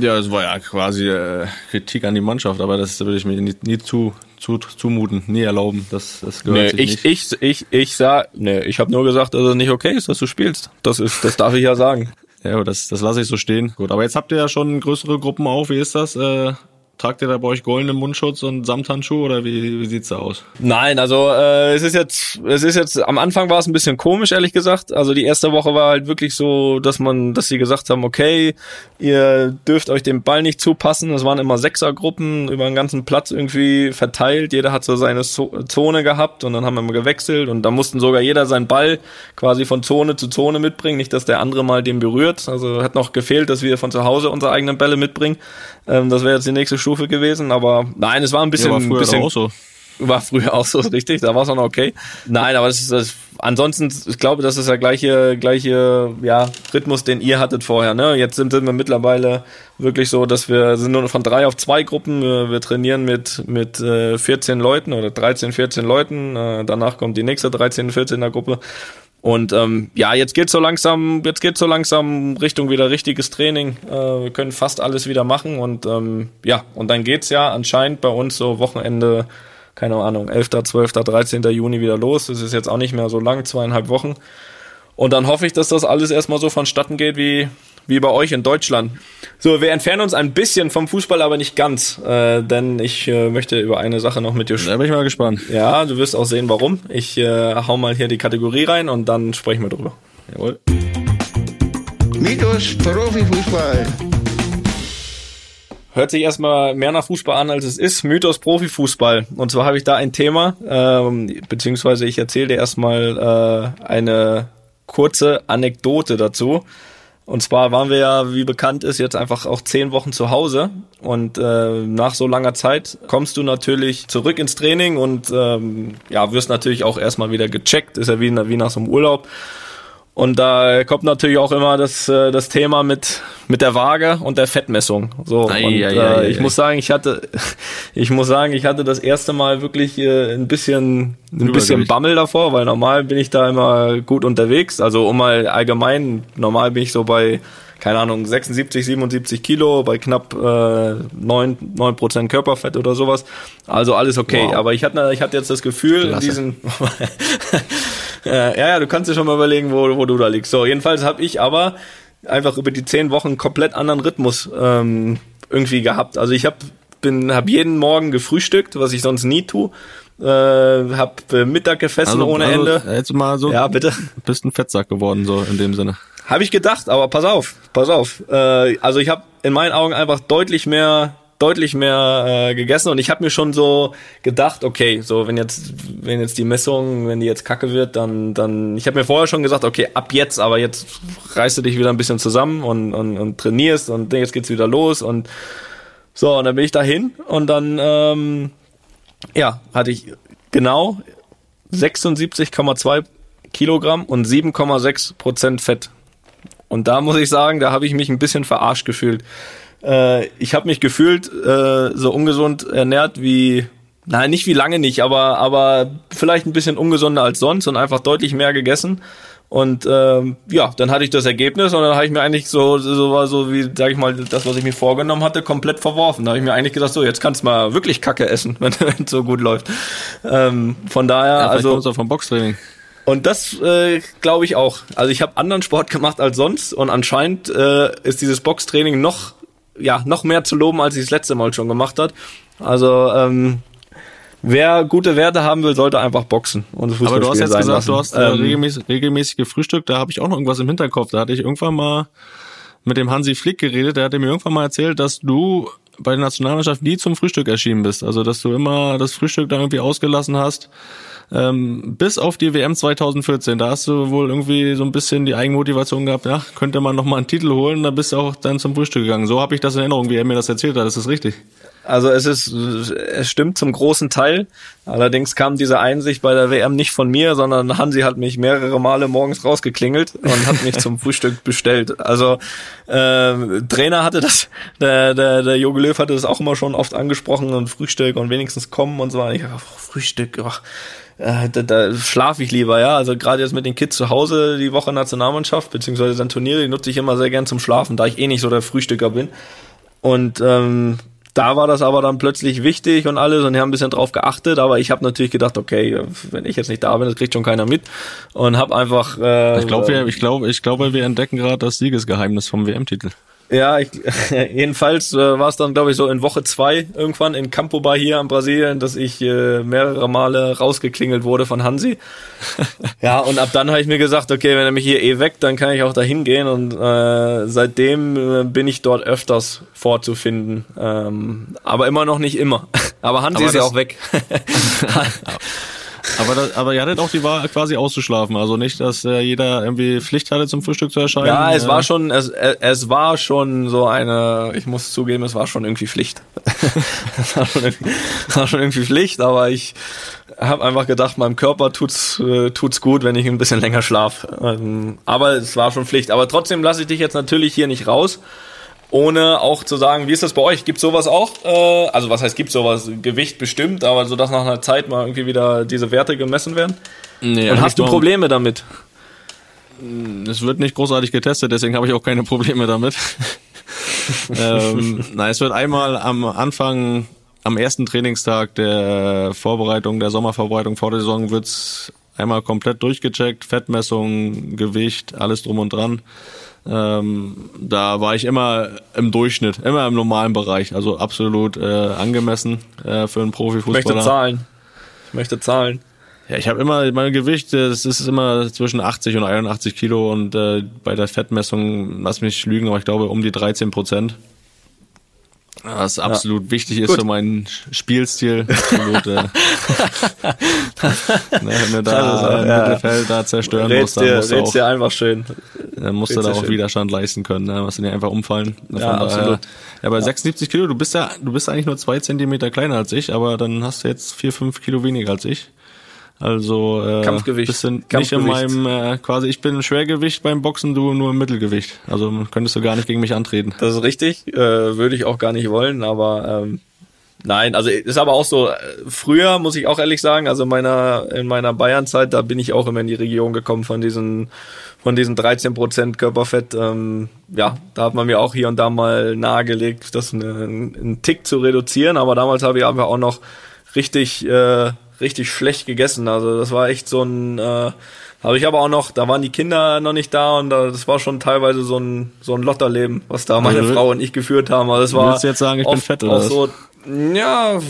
Speaker 3: ja, es war ja quasi äh, Kritik an die Mannschaft, aber das würde ich mir nie, nie zu, zu, zumuten, nie erlauben. Das, das gehört
Speaker 4: nee,
Speaker 3: sich
Speaker 4: ich, nicht. Ich, ich, ich sag, nee, ich habe nur gesagt, dass es nicht okay ist, dass du spielst. Das ist, das darf ich ja sagen. *laughs*
Speaker 3: Ja, das, das lasse ich so stehen. Gut, aber jetzt habt ihr ja schon größere Gruppen auf. Wie ist das? Äh, Tragt ihr da bei euch goldenen Mundschutz und Samthandschuhe oder wie, wie sieht's da aus?
Speaker 4: Nein, also äh, es ist jetzt, es ist jetzt, am Anfang war es ein bisschen komisch, ehrlich gesagt. Also die erste Woche war halt wirklich so, dass man, dass sie gesagt haben, okay, ihr dürft euch den Ball nicht zupassen. Es waren immer Sechsergruppen über den ganzen Platz irgendwie verteilt. Jeder hat so seine Zone gehabt und dann haben wir gewechselt und da mussten sogar jeder seinen Ball quasi von Zone zu Zone mitbringen, nicht, dass der andere mal den berührt. Also hat noch gefehlt, dass wir von zu Hause unsere eigenen Bälle mitbringen. Ähm, das wäre jetzt die nächste Stufe gewesen, aber nein, es war ein bisschen. Ja,
Speaker 3: war früher
Speaker 4: bisschen,
Speaker 3: auch so.
Speaker 4: War früher auch so, *laughs* richtig, da war es auch noch okay. Nein, aber das ist das. Ansonsten, ich glaube, das ist der gleiche, gleiche ja, Rhythmus, den ihr hattet vorher. Ne? Jetzt sind, sind wir mittlerweile wirklich so, dass wir sind nur von drei auf zwei Gruppen. Wir, wir trainieren mit mit äh, 14 Leuten oder 13, 14 Leuten. Äh, danach kommt die nächste 13, 14er Gruppe. Und ähm, ja, jetzt geht's so langsam, jetzt geht's so langsam Richtung wieder richtiges Training. Äh, wir können fast alles wieder machen und ähm, ja, und dann geht's ja anscheinend bei uns so Wochenende, keine Ahnung, 11., 12., 13. Juni wieder los. Das ist jetzt auch nicht mehr so lang, zweieinhalb Wochen. Und dann hoffe ich, dass das alles erstmal so vonstatten geht, wie, wie bei euch in Deutschland. So, wir entfernen uns ein bisschen vom Fußball, aber nicht ganz, äh, denn ich äh, möchte über eine Sache noch mit dir
Speaker 3: sprechen. Da bin ich mal gespannt.
Speaker 4: Ja, du wirst auch sehen, warum. Ich äh, hau mal hier die Kategorie rein und dann sprechen wir drüber.
Speaker 3: Jawohl.
Speaker 1: Mythos Profifußball.
Speaker 4: Hört sich erstmal mehr nach Fußball an, als es ist. Mythos Profifußball. Und zwar habe ich da ein Thema, ähm, beziehungsweise ich erzähle dir erstmal äh, eine kurze Anekdote dazu. Und zwar waren wir ja, wie bekannt ist, jetzt einfach auch zehn Wochen zu Hause. Und äh, nach so langer Zeit kommst du natürlich zurück ins Training und ähm, ja, wirst natürlich auch erstmal wieder gecheckt. Ist ja wie, wie nach so einem Urlaub. Und da kommt natürlich auch immer das, äh, das Thema mit, mit der Waage und der Fettmessung. So.
Speaker 3: Ei,
Speaker 4: und
Speaker 3: ei,
Speaker 4: äh,
Speaker 3: ei,
Speaker 4: ich muss sagen, ich hatte, *laughs* ich muss sagen, ich hatte das erste Mal wirklich äh, ein bisschen, ein bisschen Bammel davor, weil normal bin ich da immer gut unterwegs. Also um mal allgemein, normal bin ich so bei, keine Ahnung, 76, 77 Kilo, bei knapp äh, 9, 9 Prozent Körperfett oder sowas. Also alles okay.
Speaker 3: Wow.
Speaker 4: Aber ich hatte, ich hatte jetzt das Gefühl, in
Speaker 3: Klasse. *laughs*
Speaker 4: diesen ja, ja, du kannst dir schon mal überlegen, wo, wo du da liegst. So, jedenfalls habe ich aber einfach über die zehn Wochen einen komplett anderen Rhythmus ähm, irgendwie gehabt. Also ich habe bin hab jeden Morgen gefrühstückt, was ich sonst nie tue. Äh, hab äh, Mittag gefessen
Speaker 3: Also,
Speaker 4: ohne
Speaker 3: also,
Speaker 4: Ende.
Speaker 3: Jetzt mal so,
Speaker 4: Ja, bitte.
Speaker 3: bist ein Fettsack geworden, so in dem Sinne.
Speaker 4: Habe ich gedacht, aber pass auf, pass auf. Äh, also ich habe in meinen Augen einfach deutlich mehr deutlich mehr äh, gegessen und ich habe mir schon so gedacht, okay, so wenn jetzt wenn jetzt die Messung, wenn die jetzt kacke wird, dann dann ich habe mir vorher schon gesagt, okay, ab jetzt, aber jetzt reißt du dich wieder ein bisschen zusammen und und, und trainierst und jetzt geht's wieder los und so und dann bin ich dahin und dann ähm, ja, hatte ich genau 76,2 Kilogramm und 7,6 Prozent Fett. Und da muss ich sagen, da habe ich mich ein bisschen verarscht gefühlt. Äh, ich habe mich gefühlt äh, so ungesund ernährt wie, nein, nicht wie lange nicht, aber, aber vielleicht ein bisschen ungesunder als sonst und einfach deutlich mehr gegessen. Und ähm, ja, dann hatte ich das Ergebnis und dann habe ich mir eigentlich so, so war so wie, sag ich mal, das, was ich mir vorgenommen hatte, komplett verworfen. Da habe ich mir eigentlich gesagt, so, jetzt kannst du mal wirklich Kacke essen, *laughs* wenn es so gut läuft. Ähm, von daher,
Speaker 3: Ja,
Speaker 4: also.
Speaker 3: also vom Boxtraining.
Speaker 4: Und das äh, glaube ich auch. Also ich habe anderen Sport gemacht als sonst und anscheinend äh, ist dieses Boxtraining noch ja noch mehr zu loben, als ich das letzte Mal schon gemacht hat. Also ähm, wer gute Werte haben will, sollte einfach boxen. Und
Speaker 3: Aber du hast jetzt gesagt, lassen. du hast äh, ähm, regelmäßig, regelmäßig gefrühstückt. Da habe ich auch noch irgendwas im Hinterkopf. Da hatte ich irgendwann mal mit dem Hansi Flick geredet. Der hatte mir irgendwann mal erzählt, dass du bei der Nationalmannschaft nie zum Frühstück erschienen bist. Also dass du immer das Frühstück da irgendwie ausgelassen hast. Ähm, bis auf die WM 2014, da hast du wohl irgendwie so ein bisschen die Eigenmotivation gehabt, ja, könnte man noch mal einen Titel holen, da bist du auch dann zum Frühstück gegangen. So habe ich das in Erinnerung, wie er mir das erzählt hat. Ist das richtig?
Speaker 4: Also es ist, es stimmt zum großen Teil. Allerdings kam diese Einsicht bei der WM nicht von mir, sondern Hansi hat mich mehrere Male morgens rausgeklingelt und hat mich zum *laughs* Frühstück bestellt. Also äh, Trainer hatte das, der, der, der Jogi Löw hatte das auch immer schon oft angesprochen und Frühstück und wenigstens kommen und so weiter. Ich dachte, Frühstück, ach, äh, da, da schlafe ich lieber, ja. Also gerade jetzt mit den Kids zu Hause die Woche Nationalmannschaft, beziehungsweise dann Turniere, die nutze ich immer sehr gern zum Schlafen, da ich eh nicht so der Frühstücker bin. Und ähm, da war das aber dann plötzlich wichtig und alles und die haben ein bisschen drauf geachtet, aber ich habe natürlich gedacht, okay, wenn ich jetzt nicht da bin, das kriegt schon keiner mit und habe einfach.
Speaker 3: Äh, ich glaube, ich glaube, ich glaube, wir entdecken gerade das Siegesgeheimnis vom WM-Titel.
Speaker 4: Ja, ich, *laughs* jedenfalls äh, war es dann, glaube ich, so in Woche zwei irgendwann in Campo Bar hier in Brasilien, dass ich äh, mehrere Male rausgeklingelt wurde von Hansi. *laughs* ja, und ab dann habe ich mir gesagt, okay, wenn er mich hier eh weckt, dann kann ich auch dahin gehen und äh, seitdem äh, bin ich dort öfters vorzufinden. Ähm, aber immer noch nicht immer. *laughs* aber Hansi aber ist ja auch weg.
Speaker 3: Aber, das, aber ihr hattet auch die Wahl quasi auszuschlafen. Also nicht, dass äh, jeder irgendwie Pflicht hatte, zum Frühstück zu erscheinen.
Speaker 4: Ja, es war schon, es, es war schon so eine, ich muss zugeben, es war schon irgendwie Pflicht. *laughs* es war schon irgendwie, war schon irgendwie Pflicht, aber ich habe einfach gedacht, meinem Körper tut's, äh, tut's gut, wenn ich ein bisschen länger schlaf. Ähm, aber es war schon Pflicht. Aber trotzdem lasse ich dich jetzt natürlich hier nicht raus ohne auch zu sagen, wie ist das bei euch? Gibt sowas auch? Äh, also was heißt gibt sowas? Gewicht bestimmt, aber so dass nach einer Zeit mal irgendwie wieder diese Werte gemessen werden? Nee, Und hast du Probleme damit?
Speaker 3: Hm, es wird nicht großartig getestet, deswegen habe ich auch keine Probleme damit. *laughs* ähm, nein, es wird einmal am Anfang, am ersten Trainingstag der Vorbereitung, der Sommervorbereitung vor der Saison wird's einmal komplett durchgecheckt, Fettmessung, Gewicht, alles drum und dran. Ähm, da war ich immer im Durchschnitt, immer im normalen Bereich, also absolut äh, angemessen äh, für einen Profifußballer.
Speaker 4: Ich möchte zahlen. Ich möchte zahlen.
Speaker 3: Ja, ich habe immer mein Gewicht, das ist immer zwischen 80 und 81 Kilo und äh, bei der Fettmessung, lass mich lügen, aber ich glaube um die 13 Prozent. Was absolut ja. wichtig ist Gut. für meinen Spielstil. Absolut, äh, *laughs* *laughs* ne, wenn du da also, im ja. Mittelfeld da zerstören
Speaker 4: red's musst, dann musst du auch, dir einfach schön.
Speaker 3: Dann musst du da auch schön. Widerstand leisten können, ne? musst du dir einfach umfallen.
Speaker 4: Ja, absolut.
Speaker 3: ja, bei ja. 76 Kilo, du bist ja, du bist eigentlich nur zwei Zentimeter kleiner als ich, aber dann hast du jetzt vier, fünf Kilo weniger als ich. Also äh,
Speaker 4: Kampfgewicht.
Speaker 3: Bisschen Kampfgewicht. nicht in meinem äh, quasi ich bin Schwergewicht beim Boxen, du nur im Mittelgewicht. Also könntest du gar nicht gegen mich antreten.
Speaker 4: Das ist richtig, äh, würde ich auch gar nicht wollen, aber ähm, nein, also ist aber auch so. Äh, früher muss ich auch ehrlich sagen, also in meiner in meiner Bayernzeit, da bin ich auch immer in die Region gekommen von diesen von diesen 13 Prozent Körperfett. Ähm, ja, da hat man mir auch hier und da mal nahegelegt, das einen, einen Tick zu reduzieren. Aber damals habe ich einfach auch noch richtig äh, richtig schlecht gegessen. Also das war echt so ein, äh, habe ich aber auch noch, da waren die Kinder noch nicht da und das war schon teilweise so ein so ein Lotterleben, was da meine also, Frau und ich geführt haben. Also das war
Speaker 3: willst du jetzt sagen, ich bin fett oder
Speaker 4: was? So, ja,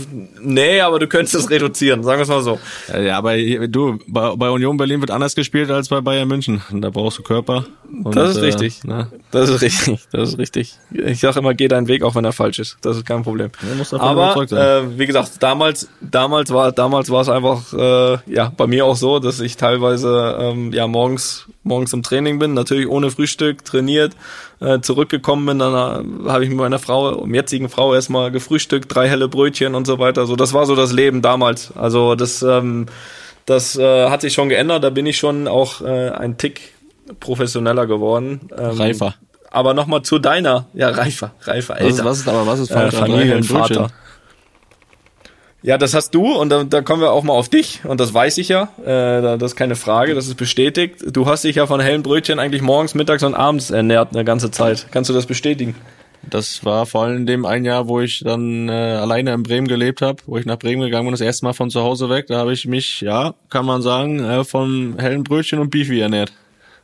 Speaker 4: nee, aber du könntest es reduzieren, sagen wir es mal so.
Speaker 3: Ja, aber du, bei, bei, Union Berlin wird anders gespielt als bei Bayern München. Da brauchst du Körper.
Speaker 4: Und, das ist äh, richtig. Na? Das ist richtig. Das ist richtig. Ich sage immer, geh deinen Weg, auch wenn er falsch ist. Das ist kein Problem. Aber äh, wie gesagt, damals, damals war, damals war es einfach, äh, ja, bei mir auch so, dass ich teilweise ähm, ja morgens, morgens im Training bin, natürlich ohne Frühstück trainiert äh, zurückgekommen bin, dann äh, habe ich mit meiner Frau, jetzigen Frau erstmal gefrühstückt, drei helle Brötchen und so weiter. So, das war so das Leben damals. Also das, ähm, das äh, hat sich schon geändert. Da bin ich schon auch äh, ein Tick professioneller geworden.
Speaker 3: Ähm, reifer.
Speaker 4: Aber nochmal zu deiner, ja reifer, reifer, älter.
Speaker 3: Was ist, was ist aber was ist äh,
Speaker 4: Familienvater? Ja, das hast du und da, da kommen wir auch mal auf dich und das weiß ich ja, äh, das ist keine Frage, das ist bestätigt. Du hast dich ja von hellen Brötchen eigentlich morgens, mittags und abends ernährt eine ganze Zeit. Kannst du das bestätigen?
Speaker 3: Das war vor allem dem ein Jahr, wo ich dann äh, alleine in Bremen gelebt habe, wo ich nach Bremen gegangen bin, das erste Mal von zu Hause weg. Da habe ich mich, ja, kann man sagen, äh, von hellen Brötchen und Beefy ernährt.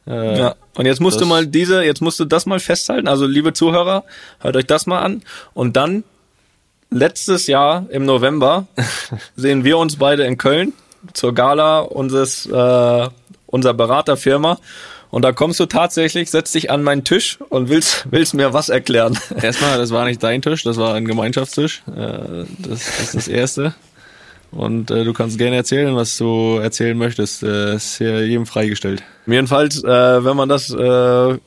Speaker 4: Äh, ja. Und jetzt musst du mal diese, jetzt musst du das mal festhalten. Also liebe Zuhörer, hört euch das mal an. Und dann letztes Jahr im November *laughs* sehen wir uns beide in Köln zur Gala unseres äh, unserer Beraterfirma. Und da kommst du tatsächlich, setzt dich an meinen Tisch und willst, willst mir was erklären.
Speaker 3: Erstmal, das war nicht dein Tisch, das war ein Gemeinschaftstisch. Äh, das, das ist das Erste. Und äh, du kannst gerne erzählen, was du erzählen möchtest. Äh, ist hier jedem freigestellt.
Speaker 4: Jedenfalls, äh, wenn man das äh,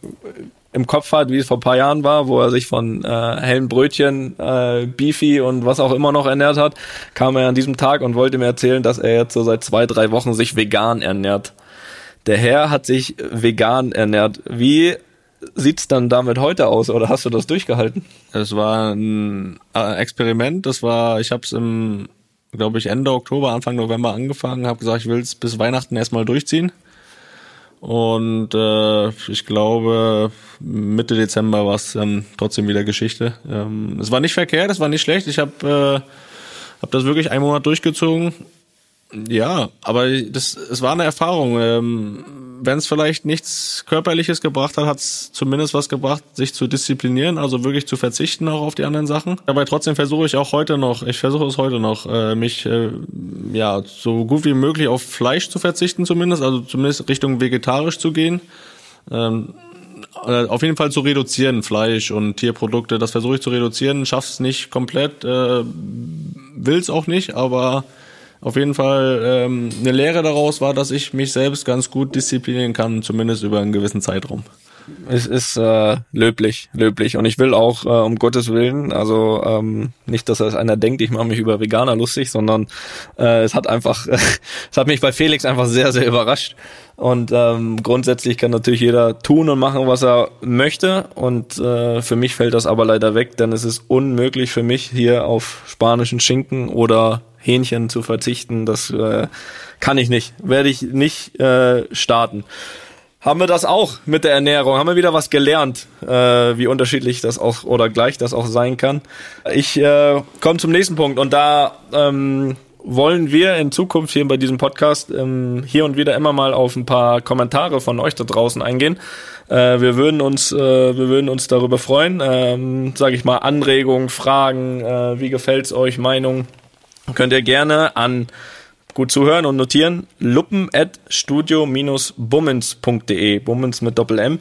Speaker 4: im Kopf hat, wie es vor paar Jahren war, wo er sich von äh, hellen Brötchen, äh, Beefy und was auch immer noch ernährt hat, kam er an diesem Tag und wollte mir erzählen, dass er jetzt so seit zwei, drei Wochen sich vegan ernährt. Der Herr hat sich vegan ernährt. Wie sieht's dann damit heute aus oder hast du das durchgehalten?
Speaker 3: Es war ein äh, Experiment. Das war, ich habe es im, glaube ich, Ende Oktober, Anfang November angefangen, habe gesagt, ich will es bis Weihnachten erstmal durchziehen. Und äh, ich glaube, Mitte Dezember war es dann trotzdem wieder Geschichte. Ähm, es war nicht verkehrt, es war nicht schlecht. Ich habe äh, hab das wirklich einen Monat durchgezogen. Ja, aber das, es war eine Erfahrung. Ähm, Wenn es vielleicht nichts Körperliches gebracht hat, hat es zumindest was gebracht, sich zu disziplinieren, also wirklich zu verzichten auch auf die anderen Sachen. Aber trotzdem versuche ich auch heute noch, ich versuche es heute noch, äh, mich äh, ja so gut wie möglich auf Fleisch zu verzichten zumindest, also zumindest Richtung vegetarisch zu gehen. Ähm, äh, auf jeden Fall zu reduzieren, Fleisch und Tierprodukte, das versuche ich zu reduzieren, schaff's nicht komplett, äh, will's auch nicht, aber auf jeden Fall ähm, eine Lehre daraus war, dass ich mich selbst ganz gut disziplinieren kann, zumindest über einen gewissen Zeitraum.
Speaker 4: Es ist äh, löblich, löblich. Und ich will auch, äh, um Gottes Willen, also ähm, nicht, dass das einer denkt, ich mache mich über Veganer lustig, sondern äh, es hat einfach, *laughs* es hat mich bei Felix einfach sehr, sehr überrascht. Und ähm, grundsätzlich kann natürlich jeder tun und machen, was er möchte. Und äh, für mich fällt das aber leider weg, denn es ist unmöglich für mich, hier auf spanischen Schinken oder Hähnchen zu verzichten. Das äh, kann ich nicht, werde ich nicht äh, starten. Haben wir das auch mit der Ernährung? Haben wir wieder was gelernt, äh, wie unterschiedlich das auch oder gleich das auch sein kann? Ich äh, komme zum nächsten Punkt und da ähm, wollen wir in Zukunft hier bei diesem Podcast ähm, hier und wieder immer mal auf ein paar Kommentare von euch da draußen eingehen. Äh, wir würden uns, äh, wir würden uns darüber freuen. Ähm, Sage ich mal Anregungen, Fragen, äh, wie gefällt's euch, Meinung könnt ihr gerne an gut zuhören und notieren. Luppen at studio-bummens.de Bummens mit Doppel M.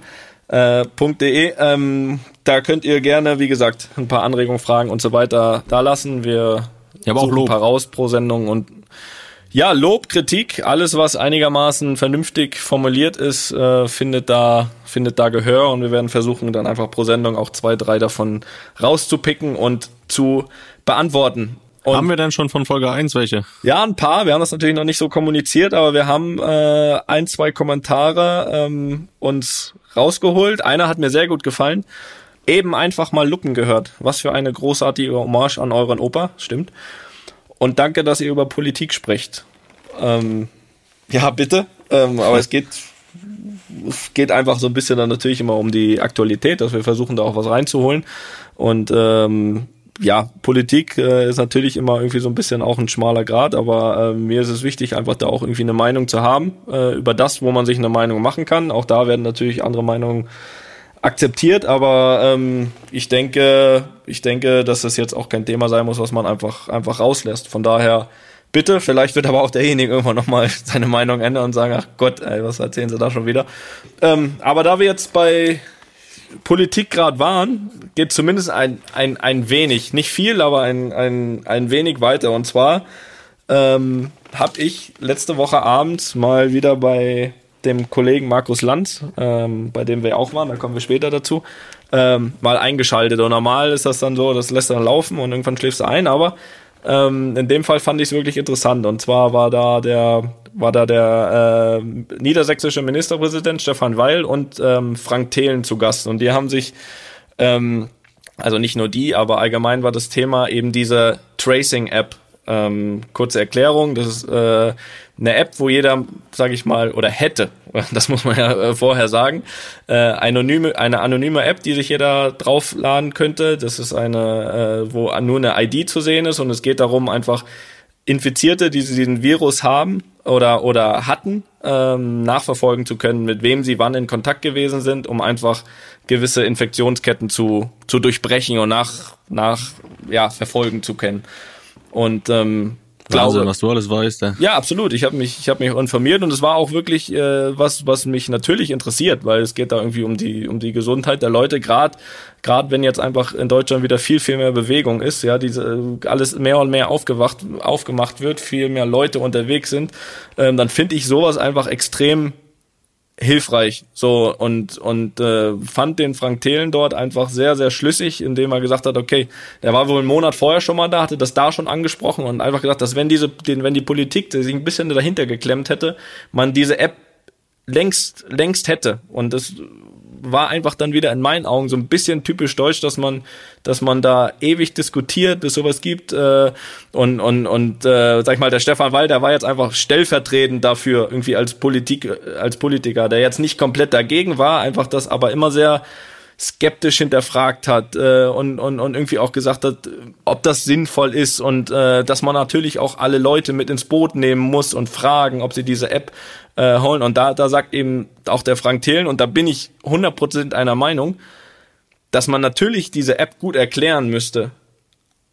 Speaker 4: Äh, .de ähm, da könnt ihr gerne wie gesagt ein paar Anregungen Fragen und so weiter da lassen. Wir
Speaker 3: ja, aber auch
Speaker 4: Lob. ein paar raus pro Sendung und ja Lob Kritik alles was einigermaßen vernünftig formuliert ist äh, findet da findet da Gehör und wir werden versuchen dann einfach pro Sendung auch zwei drei davon rauszupicken und zu beantworten
Speaker 3: und haben wir denn schon von Folge 1 welche?
Speaker 4: Ja, ein paar. Wir haben das natürlich noch nicht so kommuniziert, aber wir haben äh, ein, zwei Kommentare ähm, uns rausgeholt. Einer hat mir sehr gut gefallen. Eben einfach mal Luppen gehört. Was für eine großartige Hommage an euren Opa. Stimmt. Und danke, dass ihr über Politik sprecht. Ähm, ja, bitte. Ähm, aber es geht es geht einfach so ein bisschen dann natürlich immer um die Aktualität, dass wir versuchen da auch was reinzuholen. Und ähm, ja, Politik äh, ist natürlich immer irgendwie so ein bisschen auch ein schmaler Grad, aber äh, mir ist es wichtig, einfach da auch irgendwie eine Meinung zu haben äh, über das, wo man sich eine Meinung machen kann. Auch da werden natürlich andere Meinungen akzeptiert, aber ähm, ich denke, ich denke, dass das jetzt auch kein Thema sein muss, was man einfach einfach rauslässt. Von daher bitte, vielleicht wird aber auch derjenige irgendwann nochmal *laughs* seine Meinung ändern und sagen, ach Gott, ey, was erzählen sie da schon wieder? Ähm, aber da wir jetzt bei Politik gerade waren, geht zumindest ein, ein, ein wenig, nicht viel, aber ein, ein, ein wenig weiter. Und zwar ähm, habe ich letzte Woche Abend mal wieder bei dem Kollegen Markus Lanz, ähm, bei dem wir auch waren, da kommen wir später dazu, ähm, mal eingeschaltet. Und normal ist das dann so, das lässt dann laufen und irgendwann schläfst du ein, aber ähm, in dem Fall fand ich es wirklich interessant. Und zwar war da der war da der äh, niedersächsische Ministerpräsident Stefan Weil und ähm, Frank Thelen zu Gast. Und die haben sich, ähm, also nicht nur die, aber allgemein war das Thema eben diese Tracing-App. Ähm, kurze Erklärung, das ist äh, eine App, wo jeder, sage ich mal, oder hätte, *laughs* das muss man ja äh, vorher sagen, äh, anonyme, eine anonyme App, die sich jeder draufladen könnte. Das ist eine, äh, wo nur eine ID zu sehen ist und es geht darum, einfach Infizierte, die diesen Virus haben, oder, oder hatten, ähm, nachverfolgen zu können, mit wem sie wann in Kontakt gewesen sind, um einfach gewisse Infektionsketten zu, zu durchbrechen und nach, nach ja, verfolgen zu können. Und ähm,
Speaker 3: glaube, Wahnsinn, was du alles weißt. Ja,
Speaker 4: ja absolut. Ich habe mich, ich habe mich informiert und es war auch wirklich äh, was, was mich natürlich interessiert, weil es geht da irgendwie um die, um die Gesundheit der Leute. Gerade, gerade wenn jetzt einfach in Deutschland wieder viel, viel mehr Bewegung ist, ja, diese alles mehr und mehr aufgewacht, aufgemacht wird, viel mehr Leute unterwegs sind, ähm, dann finde ich sowas einfach extrem hilfreich. So und und äh, fand den Frank Thelen dort einfach sehr sehr schlüssig, indem er gesagt hat, okay, der war wohl einen Monat vorher schon mal da, hatte das da schon angesprochen und einfach gesagt, dass wenn diese den wenn die Politik sich ein bisschen dahinter geklemmt hätte, man diese App längst längst hätte. Und das war einfach dann wieder in meinen Augen so ein bisschen typisch deutsch, dass man, dass man da ewig diskutiert, dass sowas gibt äh, und und und äh, sag ich mal, der Stefan Wall, der war jetzt einfach stellvertretend dafür irgendwie als Politik als Politiker, der jetzt nicht komplett dagegen war, einfach das aber immer sehr skeptisch hinterfragt hat äh, und, und, und irgendwie auch gesagt hat, ob das sinnvoll ist und äh, dass man natürlich auch alle Leute mit ins Boot nehmen muss und fragen, ob sie diese App äh, holen. Und da, da sagt eben auch der Frank Thelen, und da bin ich 100% einer Meinung, dass man natürlich diese App gut erklären müsste.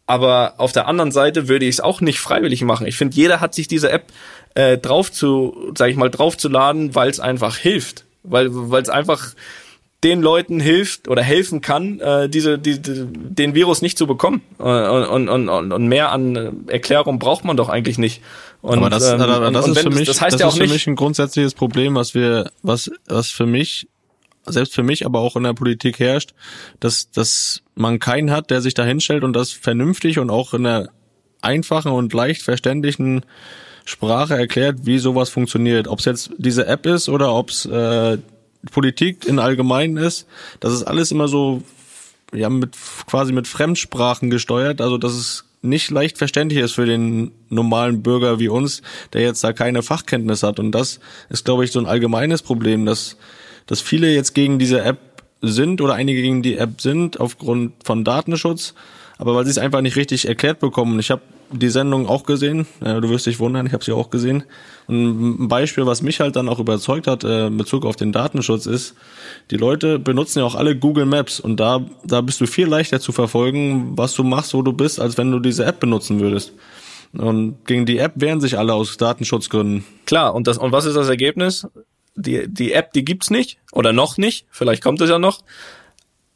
Speaker 4: Aber auf der anderen Seite würde ich es auch nicht freiwillig machen. Ich finde, jeder hat sich diese App äh, drauf zu, sag ich mal, draufzuladen, weil es einfach hilft. Weil weil es einfach den Leuten hilft oder helfen kann, äh, diese, die, die, den Virus nicht zu bekommen. Äh, und, und, und, und mehr an Erklärung braucht man doch eigentlich nicht. Und,
Speaker 3: Aber das, ähm, das, das ist für mich, das, heißt das ja auch ist für nicht, mich ein grundsätzliches Problem, was wir, was, was für mich, selbst für mich, aber auch in der Politik herrscht, dass, dass man keinen hat, der sich da hinstellt und das vernünftig und auch in einer einfachen und leicht verständlichen Sprache erklärt, wie sowas funktioniert. Ob es jetzt diese App ist oder ob es äh, Politik in Allgemeinen ist, das ist alles immer so, ja, mit, quasi mit Fremdsprachen gesteuert, also dass es nicht leicht verständlich ist für den normalen Bürger wie uns, der jetzt da keine Fachkenntnis hat. Und das ist, glaube ich, so ein allgemeines Problem, dass, dass viele jetzt gegen diese App sind oder einige gegen die App sind aufgrund von Datenschutz, aber weil sie es einfach nicht richtig erklärt bekommen. Ich habe die Sendung auch gesehen. Äh, du wirst dich wundern, ich habe sie auch gesehen. Und ein Beispiel, was mich halt dann auch überzeugt hat äh, in Bezug auf den Datenschutz ist, die Leute benutzen ja auch alle Google Maps und da, da bist du viel leichter zu verfolgen, was du machst, wo du bist, als wenn du diese App benutzen würdest. Und gegen die App wehren sich alle aus Datenschutzgründen.
Speaker 4: Klar, und das, und was ist das Ergebnis? Die, die App, die gibt's nicht oder noch nicht. Vielleicht kommt es ja noch.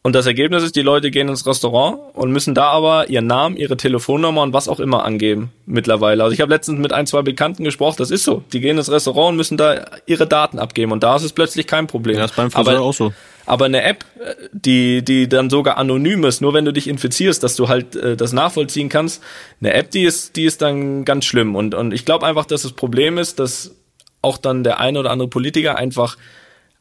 Speaker 4: Und das Ergebnis ist, die Leute gehen ins Restaurant und müssen da aber ihren Namen, ihre Telefonnummer und was auch immer angeben mittlerweile. Also ich habe letztens mit ein, zwei Bekannten gesprochen, das ist so. Die gehen ins Restaurant und müssen da ihre Daten abgeben und da ist es plötzlich kein Problem.
Speaker 3: Ja, ist beim Friseur aber, auch so.
Speaker 4: Aber eine App, die, die dann sogar anonym ist, nur wenn du dich infizierst, dass du halt äh, das nachvollziehen kannst, eine App, die ist, die ist dann ganz schlimm. Und, und ich glaube einfach, dass das Problem ist, dass auch dann der eine oder andere Politiker einfach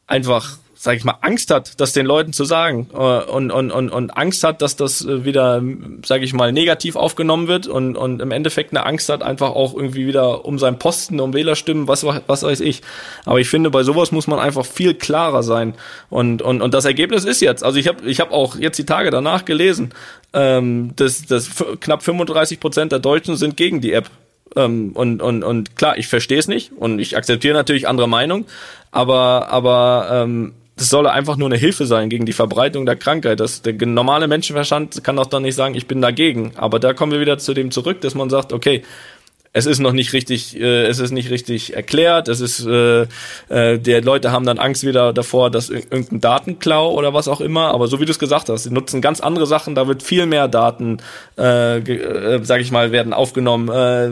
Speaker 4: einfach sag ich mal, Angst hat, das den Leuten zu sagen äh, und, und, und, und Angst hat, dass das äh, wieder, sag ich mal, negativ aufgenommen wird und, und im Endeffekt eine Angst hat, einfach auch irgendwie wieder um seinen Posten, um Wählerstimmen, was, was weiß ich. Aber ich finde, bei sowas muss man einfach viel klarer sein. Und, und, und das Ergebnis ist jetzt, also ich habe ich hab auch jetzt die Tage danach gelesen, ähm, dass, dass knapp 35 Prozent der Deutschen sind gegen die App. Ähm, und, und, und klar, ich verstehe es nicht und ich akzeptiere natürlich andere Meinung, aber, aber ähm, das soll einfach nur eine Hilfe sein gegen die Verbreitung der Krankheit. Das, der normale Menschenverstand kann doch dann nicht sagen, ich bin dagegen. Aber da kommen wir wieder zu dem zurück, dass man sagt, okay, es ist noch nicht richtig, äh, es ist nicht richtig erklärt, es ist, äh, äh, die Leute haben dann Angst wieder davor, dass irgendein Datenklau oder was auch immer, aber so wie du es gesagt hast, sie nutzen ganz andere Sachen, da wird viel mehr Daten, äh, äh, sag ich mal, werden aufgenommen, äh,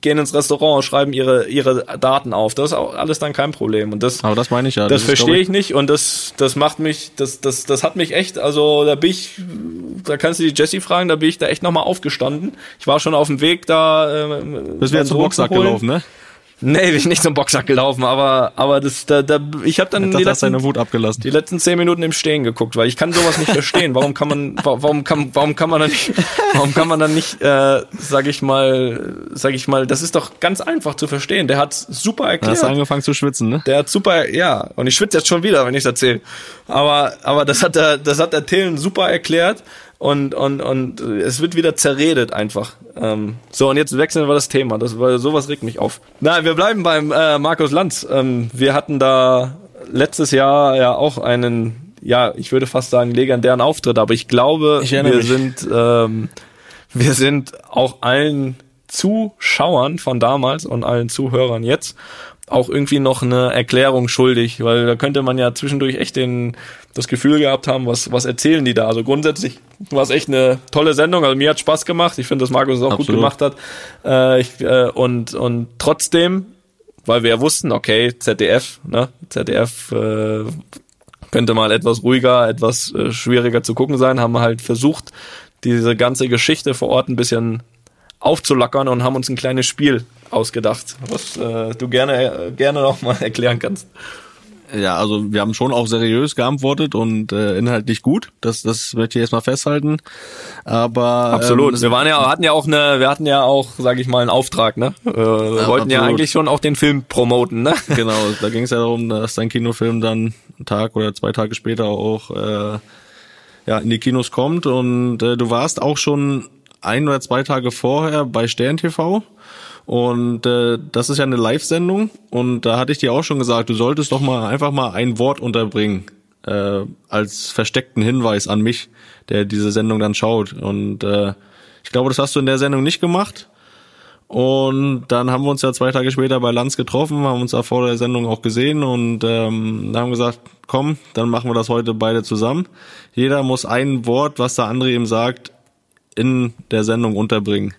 Speaker 4: gehen ins Restaurant, schreiben ihre, ihre Daten auf, das ist auch alles dann kein Problem. Und das,
Speaker 3: aber das meine ich ja.
Speaker 4: Das, das verstehe ich nicht. Und das, das macht mich, das, das, das hat mich echt, also da bin ich, da kannst du die Jessie fragen, da bin ich da echt nochmal aufgestanden. Ich war schon auf dem Weg da, äh,
Speaker 3: bist wieder zum Boxsack gelaufen, ne?
Speaker 4: Nee, bin ich nicht zum Boxsack gelaufen, aber aber das da, da ich habe dann
Speaker 3: das die letzten, Wut abgelassen.
Speaker 4: die letzten zehn Minuten im Stehen geguckt, weil ich kann sowas nicht verstehen. Warum kann man warum kann warum kann man dann nicht warum kann man dann nicht äh, sag ich mal sag ich mal, das ist doch ganz einfach zu verstehen. Der hat super erklärt.
Speaker 3: Du hast angefangen zu schwitzen, ne?
Speaker 4: Der hat super ja und ich schwitze jetzt schon wieder, wenn ich erzähle. Aber aber das hat der das hat der Tillen super erklärt und, und, und es wird wieder zerredet einfach. Ähm, so, und jetzt wechseln wir das Thema. Das, weil sowas regt mich auf. Na, wir bleiben beim äh, Markus Lanz. Ähm, wir hatten da letztes Jahr ja auch einen, ja, ich würde fast sagen, legendären Auftritt, aber ich glaube,
Speaker 3: Ich
Speaker 4: wir
Speaker 3: mich.
Speaker 4: sind, ähm, wir sind auch allen Zuschauern von damals und allen Zuhörern jetzt auch irgendwie noch eine Erklärung schuldig, weil da könnte man ja zwischendurch echt den, das Gefühl gehabt haben, was, was erzählen die da? Also grundsätzlich war es echt eine tolle Sendung, also mir hat Spaß gemacht, ich finde, dass Markus es auch gut
Speaker 3: Absolut.
Speaker 4: gemacht hat äh, ich, äh, und, und trotzdem, weil wir ja wussten, okay, ZDF, ne, ZDF äh, könnte mal etwas ruhiger, etwas äh, schwieriger zu gucken sein, haben wir halt versucht, diese ganze Geschichte vor Ort ein bisschen aufzulockern und haben uns ein kleines Spiel ausgedacht, was äh, du gerne äh, gerne noch mal erklären kannst.
Speaker 3: Ja, also wir haben schon auch seriös geantwortet und äh, inhaltlich gut. Das, das möchte ich erstmal festhalten. Aber
Speaker 4: Absolut.
Speaker 3: Ähm,
Speaker 4: wir waren ja, hatten ja auch eine, wir hatten ja auch, sage ich mal, einen Auftrag, ne? Äh, wir wollten ja
Speaker 3: absolut.
Speaker 4: eigentlich schon auch den Film promoten, ne? *laughs*
Speaker 3: genau, da ging es ja darum, dass dein Kinofilm dann einen Tag oder zwei Tage später auch äh, ja, in die Kinos kommt. Und äh, du warst auch schon ein oder zwei Tage vorher bei Stern TV. Und äh, das ist ja eine Live-Sendung. Und da hatte ich dir auch schon gesagt, du solltest doch mal einfach mal ein Wort unterbringen äh, als versteckten Hinweis an mich, der diese Sendung dann schaut. Und äh, ich glaube, das hast du in der Sendung nicht gemacht. Und dann haben wir uns ja zwei Tage später bei Lanz getroffen, haben uns da vor der Sendung auch gesehen und ähm, haben gesagt, komm, dann machen wir das heute beide zusammen. Jeder muss ein Wort, was der andere ihm sagt, in der Sendung unterbringen.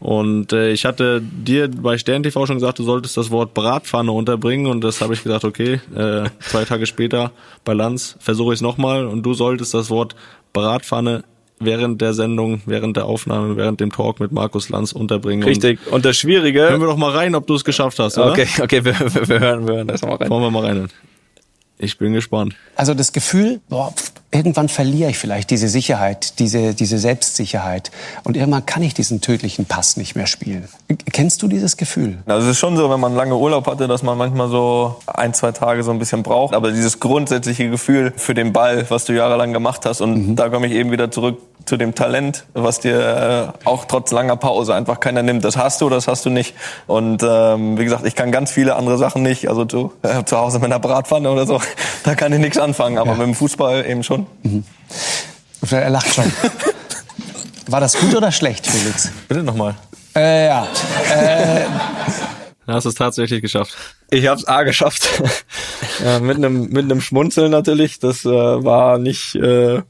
Speaker 3: Und äh, ich hatte dir bei Stern TV schon gesagt, du solltest das Wort Bratpfanne unterbringen und das habe ich gesagt, okay, äh, zwei Tage später bei Lanz versuche ich es nochmal und du solltest das Wort Bratpfanne während der Sendung, während der Aufnahme, während dem Talk mit Markus Lanz unterbringen.
Speaker 4: Richtig. Und das
Speaker 3: Und hören
Speaker 4: Schwierige.
Speaker 3: wir doch mal rein, ob du es geschafft hast, oder?
Speaker 4: Okay, okay, wir, wir, wir hören, wir hören das mal rein.
Speaker 3: Wollen wir mal rein. Ich bin gespannt.
Speaker 2: Also das Gefühl, boah, pf, irgendwann verliere ich vielleicht diese Sicherheit, diese, diese Selbstsicherheit. Und irgendwann kann ich diesen tödlichen Pass nicht mehr spielen. Kennst du dieses Gefühl?
Speaker 5: Also es ist schon so, wenn man lange Urlaub hatte, dass man manchmal so ein, zwei Tage so ein bisschen braucht. Aber dieses grundsätzliche Gefühl für den Ball, was du jahrelang gemacht hast, und da komme ich eben wieder zurück zu dem Talent, was dir äh, auch trotz langer Pause einfach keiner nimmt. Das hast du, das hast du nicht. Und ähm, wie gesagt, ich kann ganz viele andere Sachen nicht. Also zu, äh, zu Hause mit einer Bratpfanne oder so, *laughs* da kann ich nichts anfangen. Aber mit dem Fußball eben schon.
Speaker 2: Er lacht schon. *laughs* War das gut oder schlecht, Felix?
Speaker 5: Bitte nochmal.
Speaker 2: Äh, ja.
Speaker 3: Da hast du es tatsächlich geschafft.
Speaker 4: Ich hab's A geschafft. *laughs* ja, mit einem mit einem Schmunzeln natürlich. Das äh, war nicht äh,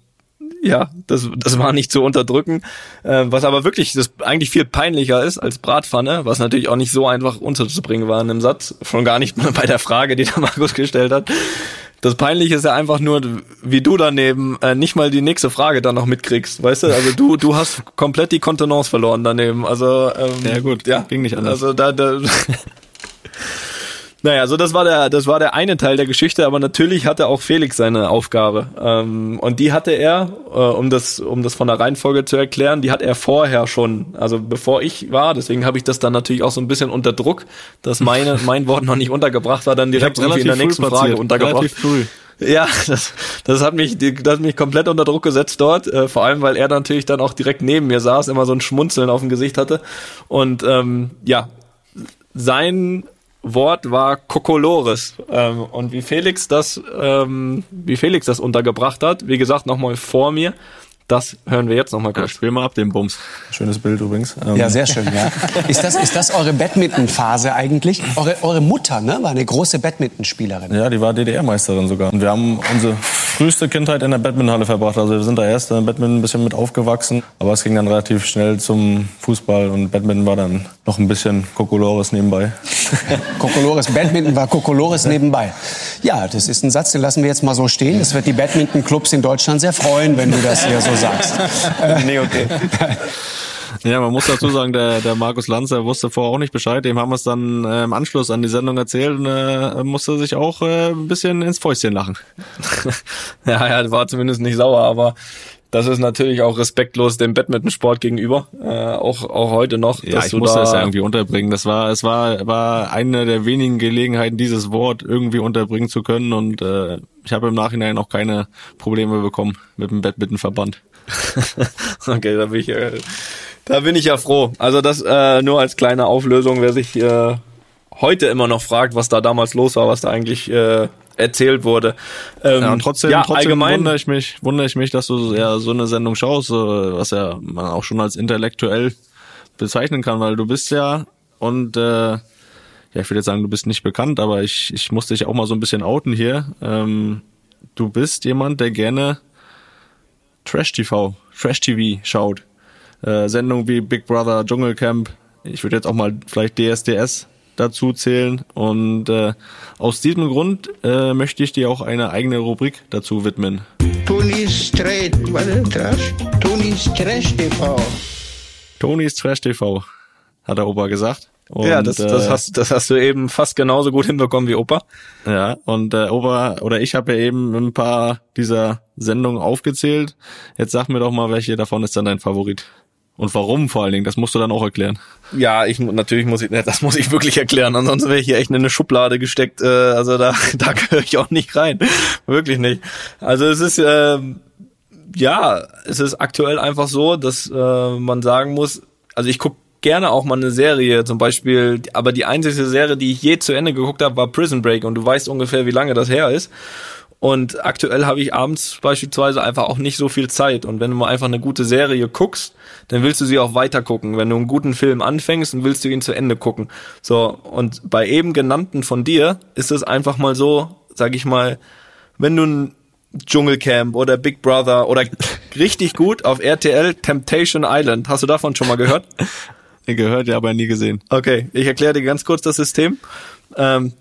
Speaker 4: ja, das, das war nicht zu unterdrücken. Äh, was aber wirklich das eigentlich viel peinlicher ist als Bratpfanne, was natürlich auch nicht so einfach unterzubringen war in einem Satz. Schon gar nicht *laughs* bei der Frage, die der Markus gestellt hat. Das Peinliche ist ja einfach nur, wie du daneben äh, nicht mal die nächste Frage dann noch mitkriegst, weißt du? Also du du hast komplett die Kontenance verloren daneben. Also ähm,
Speaker 3: Ja, gut,
Speaker 4: ja,
Speaker 3: ging nicht anders.
Speaker 4: Also da, da *laughs* Naja, also das war der, das war der eine Teil der Geschichte, aber natürlich hatte auch Felix seine Aufgabe. Ähm, und die hatte er, äh, um das, um das von der Reihenfolge zu erklären, die hat er vorher schon, also bevor ich war, deswegen habe ich das dann natürlich auch so ein bisschen unter Druck, dass meine, *laughs* mein Wort noch nicht untergebracht war, dann direkt irgendwie in der nächsten Frage untergebracht. Ja, das, das hat mich, das hat mich komplett unter Druck gesetzt dort. Äh, vor allem, weil er natürlich dann auch direkt neben mir saß, immer so ein Schmunzeln auf dem Gesicht hatte. Und ähm, ja, sein Wort war Kokolores. Ähm, und wie Felix das, ähm, wie Felix das untergebracht hat, wie gesagt, nochmal vor mir, das hören wir jetzt nochmal
Speaker 3: Ja,
Speaker 4: kurz.
Speaker 3: spiel mal ab den Bums.
Speaker 5: Schönes Bild übrigens. Ähm,
Speaker 2: Ja, sehr schön, ja. Ist das, ist das eure Badminton-Phase eigentlich? Eure, eure Mutter, ne, war eine große Badmintonspielerin.
Speaker 5: Ja, die war DDR-Meisterin sogar. Und wir haben unsere früheste Kindheit in der Badmintonhalle verbracht. Also wir sind da erst in Badminton ein bisschen mit aufgewachsen. Aber es ging dann relativ schnell zum Fußball und Badminton war dann noch ein bisschen Kokolores nebenbei. *laughs*
Speaker 2: Kokolores, Badminton war Kokolores nebenbei. Ja, das ist ein Satz, den lassen wir jetzt mal so stehen. Das wird die Badminton-Clubs in Deutschland sehr freuen, wenn du das hier so sagst. *laughs*
Speaker 5: nee, okay. *laughs* *laughs*
Speaker 3: Ja, man muss dazu sagen, der, der Markus Lanz, der wusste vorher auch nicht Bescheid. Dem haben wir es dann äh, im Anschluss an die Sendung erzählt und äh, musste sich auch äh, ein bisschen ins Fäustchen lachen. *laughs*
Speaker 4: Ja, er war zumindest nicht sauer, aber das ist natürlich auch respektlos dem Badmintonsport gegenüber, äh, auch auch heute noch.
Speaker 3: Ja, ich musste
Speaker 4: da,
Speaker 3: es ja irgendwie unterbringen. Das war, es war, war eine der wenigen Gelegenheiten, dieses Wort irgendwie unterbringen zu können. Und äh, ich habe im Nachhinein auch keine Probleme bekommen mit dem Badmintonverband. *laughs*
Speaker 4: okay, da bin ich, äh, da bin ich ja froh. Also das äh, nur als kleine Auflösung, wer sich äh, heute immer noch fragt, was da damals los war, was da eigentlich äh, erzählt wurde.
Speaker 3: Ähm, ja, und trotzdem, ja, trotzdem allgemein wundere ich mich, wundere ich mich, dass du ja so eine Sendung schaust, was ja man auch schon als intellektuell bezeichnen kann, weil du bist ja und äh, ja, ich würde jetzt sagen, du bist nicht bekannt, aber ich, ich muss dich auch mal so ein bisschen outen hier. Ähm, du bist jemand, der gerne Trash TV, Trash TV schaut. Äh, Sendungen wie Big Brother, Dschungelcamp, ich würde jetzt auch mal vielleicht DSDS dazu zählen. Und äh, aus diesem Grund äh, möchte ich dir auch eine eigene Rubrik dazu widmen. Tonis Trash, Trash? Tonis Trash TV. Tonis Trash TV, hat der Opa gesagt.
Speaker 4: Und, ja, das, das, äh, hast, das hast du eben fast genauso gut hinbekommen wie Opa.
Speaker 3: Ja, und äh, Opa oder ich habe ja eben ein paar dieser Sendungen aufgezählt. Jetzt sag mir doch mal, welche davon ist dann dein Favorit? Und warum vor allen Dingen, das musst du dann auch erklären.
Speaker 4: Ja, ich natürlich muss ich, das muss ich wirklich erklären, ansonsten wäre ich hier echt in eine Schublade gesteckt. Äh, also da, *laughs* da gehöre ich auch nicht rein. wirklich nicht. Also es ist äh, ja, es ist aktuell einfach so, dass äh, man sagen muss, also ich gucke gerne auch mal eine Serie, zum Beispiel, aber die einzige Serie, die ich je zu Ende geguckt habe, war Prison Break und du weißt ungefähr, wie lange das her ist. Und aktuell habe ich abends beispielsweise einfach auch nicht so viel Zeit. Und wenn du mal einfach eine gute Serie guckst, dann willst du sie auch weiter gucken. Wenn du einen guten Film anfängst, dann willst du ihn zu Ende gucken. So, und bei eben genannten von dir ist es einfach mal so, sag ich mal, wenn du ein Dschungelcamp oder Big Brother oder *laughs* richtig gut auf RTL Temptation Island. Hast du davon schon mal gehört? *laughs*
Speaker 3: gehört, ja, aber nie gesehen.
Speaker 4: Okay, ich erkläre dir ganz kurz das System. Ähm,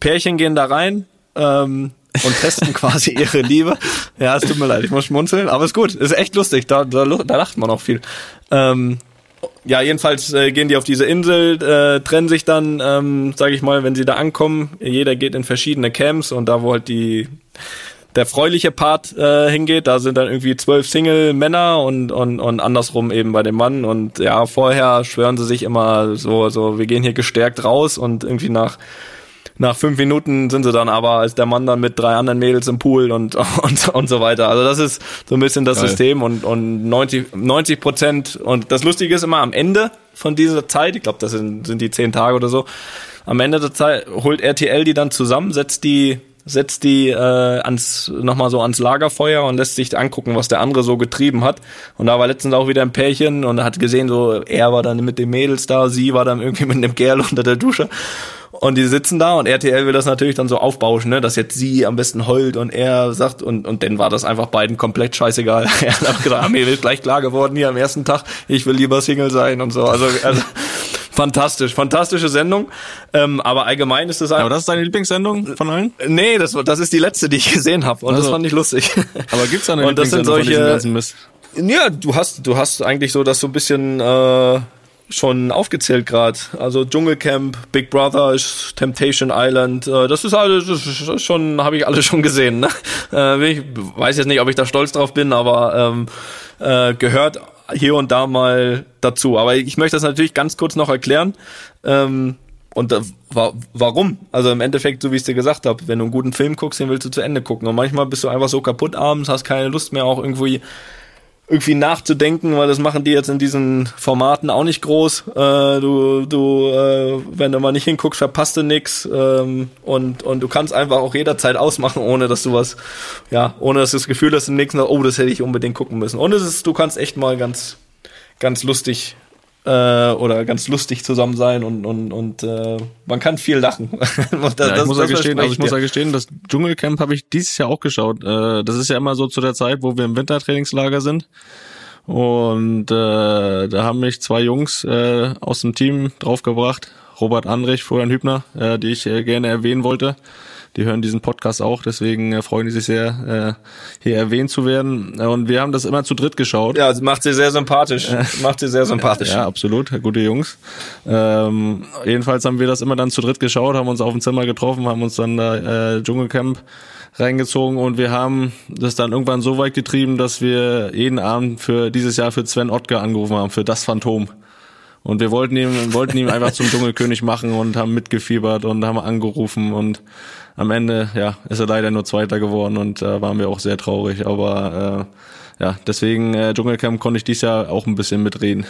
Speaker 4: Pärchen gehen da rein, ähm, und testen quasi ihre Liebe. Ja, es tut mir leid, ich muss schmunzeln, aber ist gut, ist echt lustig, da, da, da lacht man auch viel. Ähm, ja, jedenfalls äh, gehen die auf diese Insel, äh, trennen sich dann, ähm, sage ich mal, wenn sie da ankommen. Jeder geht in verschiedene Camps und da wo halt die der freuliche Part äh, hingeht, da sind dann irgendwie zwölf Single-Männer und, und, und andersrum eben bei dem Mann. Und ja, vorher schwören sie sich immer so, so, wir gehen hier gestärkt raus und irgendwie nach nach fünf Minuten sind sie dann aber als der Mann dann mit drei anderen Mädels im Pool und *laughs* und, und so weiter. Also das ist so ein bisschen das Geil. System und und 90 90 Prozent und das Lustige ist immer am Ende von dieser Zeit, ich glaube das sind sind die zehn Tage oder so, am Ende der Zeit holt RTL die dann zusammen, setzt die setzt die äh, ans nochmal so ans Lagerfeuer und lässt sich angucken, was der andere so getrieben hat. Und da war letztens auch wieder ein Pärchen und hat gesehen, so er war dann mit den Mädels da, sie war dann irgendwie mit einem Kerl *laughs* unter der Dusche. Und die sitzen da und RTL will das natürlich dann so aufbauschen, ne, dass jetzt sie am besten heult und er sagt und und dann war das einfach beiden komplett scheißegal. *laughs* er hat auch gesagt, ah, mir wird gleich klar geworden hier am ersten Tag, ich will lieber Single sein und so. Also, also *laughs* fantastisch, fantastische Sendung. Ähm, aber allgemein ist es
Speaker 3: einfach. Aber das ist deine Lieblingssendung von allen?
Speaker 4: Nee, das das ist die letzte, die ich gesehen habe und also, das fand ich lustig. *laughs*
Speaker 3: Aber gibt's da eine
Speaker 4: und das sind solche, Ja, du hast du hast eigentlich so das so ein bisschen äh, schon aufgezählt gerade. Also Dschungelcamp, Big Brother, Temptation Island, äh, das ist alles das ist schon, habe ich alles *laughs* schon gesehen. Ne? Äh, ich weiß jetzt nicht, ob ich da stolz drauf bin, aber ähm, äh, gehört hier und da mal dazu. Aber ich möchte das natürlich ganz kurz noch erklären. Ähm, und äh, wa warum? Also im Endeffekt, so wie ich es dir gesagt habe, wenn du einen guten Film guckst, den willst du zu Ende gucken. Und manchmal bist du einfach so kaputt abends, hast keine Lust mehr, auch irgendwie irgendwie nachzudenken, weil das machen die jetzt in diesen Formaten auch nicht groß. Äh, du, du, äh, wenn du mal nicht hinguckst, verpasst du nix ähm, und und du kannst einfach auch jederzeit ausmachen, ohne dass du was, ja, ohne dass du das Gefühl hast im nächsten Tag, oh, das hätte ich unbedingt gucken müssen. Und es ist, du kannst echt mal ganz, ganz lustig äh, oder ganz lustig zusammen sein und und und äh, man kann viel lachen. *laughs* das,
Speaker 3: ja, ich muss ja gestehen, also ich muss ja gestehen, das Dschungelcamp habe ich dieses Jahr auch geschaut. Äh, das ist ja immer so zu der Zeit, wo wir im Wintertrainingslager sind. Und äh, da haben mich zwei Jungs äh, aus dem Team draufgebracht, Robert Andrich, Florian Hübner, äh, die ich äh, gerne erwähnen wollte die hören diesen Podcast auch, deswegen äh, freuen die sich sehr, äh, hier erwähnt zu werden. Und wir haben das immer zu dritt geschaut.
Speaker 4: Ja, macht sie sehr sympathisch. macht sie sehr sympathisch.
Speaker 3: Ja, absolut, gute Jungs. Ähm, jedenfalls haben wir das immer dann zu dritt geschaut, haben uns auf dem Zimmer getroffen, haben uns dann da äh, Dschungelcamp reingezogen und wir haben das dann irgendwann so weit getrieben, dass wir jeden Abend für dieses Jahr für Sven Ottger angerufen haben, für das Phantom. Und wir wollten ihn, wollten ihn einfach zum Dschungelkönig machen und haben mitgefiebert und haben angerufen und am Ende, ja, ist er leider nur Zweiter geworden und da äh, waren wir auch sehr traurig. Aber äh, ja, deswegen äh, Dschungelcamp konnte ich dies Jahr auch ein bisschen mitreden.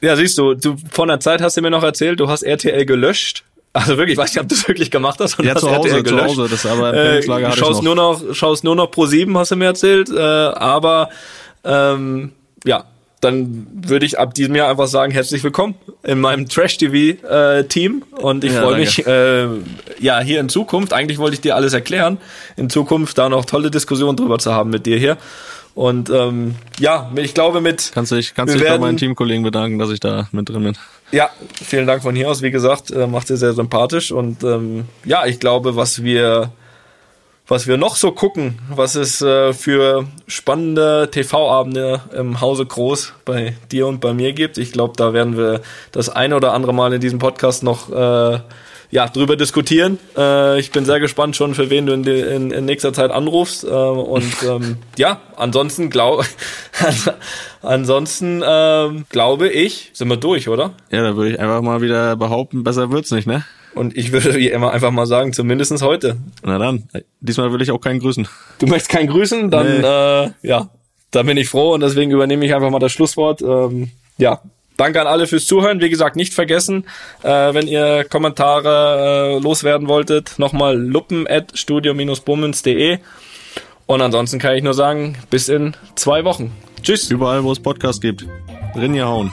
Speaker 4: Ja, siehst du, du von der Zeit hast du mir noch erzählt, du hast RTL gelöscht. Also wirklich, ich weiß nicht, ob du das wirklich gemacht hast.
Speaker 3: ja, zu Hause, zu Hause, das aber äh,
Speaker 4: schaust nur noch, schaust nur noch pro sieben, hast du mir erzählt. Äh, aber ähm, ja, dann würde ich ab diesem Jahr einfach sagen, herzlich willkommen in meinem Trash-TV-Team. Äh, und ich ja, freue mich, äh, ja, hier in Zukunft, eigentlich wollte ich dir alles erklären, in Zukunft da noch tolle Diskussionen drüber zu haben mit dir hier. Und ähm, ja, ich glaube mit.
Speaker 3: Kannst du dich, kannst dich bei meinen Teamkollegen bedanken, dass ich da mit drin bin.
Speaker 4: Ja, vielen Dank von hier aus. Wie gesagt, äh, macht ihr sehr sympathisch. Und ähm, ja, ich glaube, was wir was wir noch so gucken, was es äh, für spannende TV-Abende im Hause Groß bei dir und bei mir gibt. Ich glaube, da werden wir das eine oder andere Mal in diesem Podcast noch äh, ja, drüber diskutieren. Äh, ich bin sehr gespannt schon, für wen du in, in, in nächster Zeit anrufst. Äh, und *laughs* ähm, ja, ansonsten glaube *laughs* ansonsten ähm, glaube ich, sind wir durch, oder?
Speaker 3: Ja, da würde ich einfach mal wieder behaupten, besser wird's nicht, ne?
Speaker 4: Und ich würde wie *laughs* immer einfach mal sagen, zumindestens heute.
Speaker 3: Na dann, diesmal will ich auch keinen grüßen.
Speaker 4: Du möchtest keinen grüßen? Dann, nee. äh, ja, da bin ich froh und deswegen übernehme ich einfach mal das Schlusswort. Ähm, ja, Danke an alle fürs Zuhören. Wie gesagt, nicht vergessen, äh, wenn ihr Kommentare äh, loswerden wolltet, nochmal luppen at studio-bummens.de. Und ansonsten kann ich nur sagen, bis in zwei Wochen. Tschüss.
Speaker 3: Überall, wo es Podcasts gibt. Rinja hauen.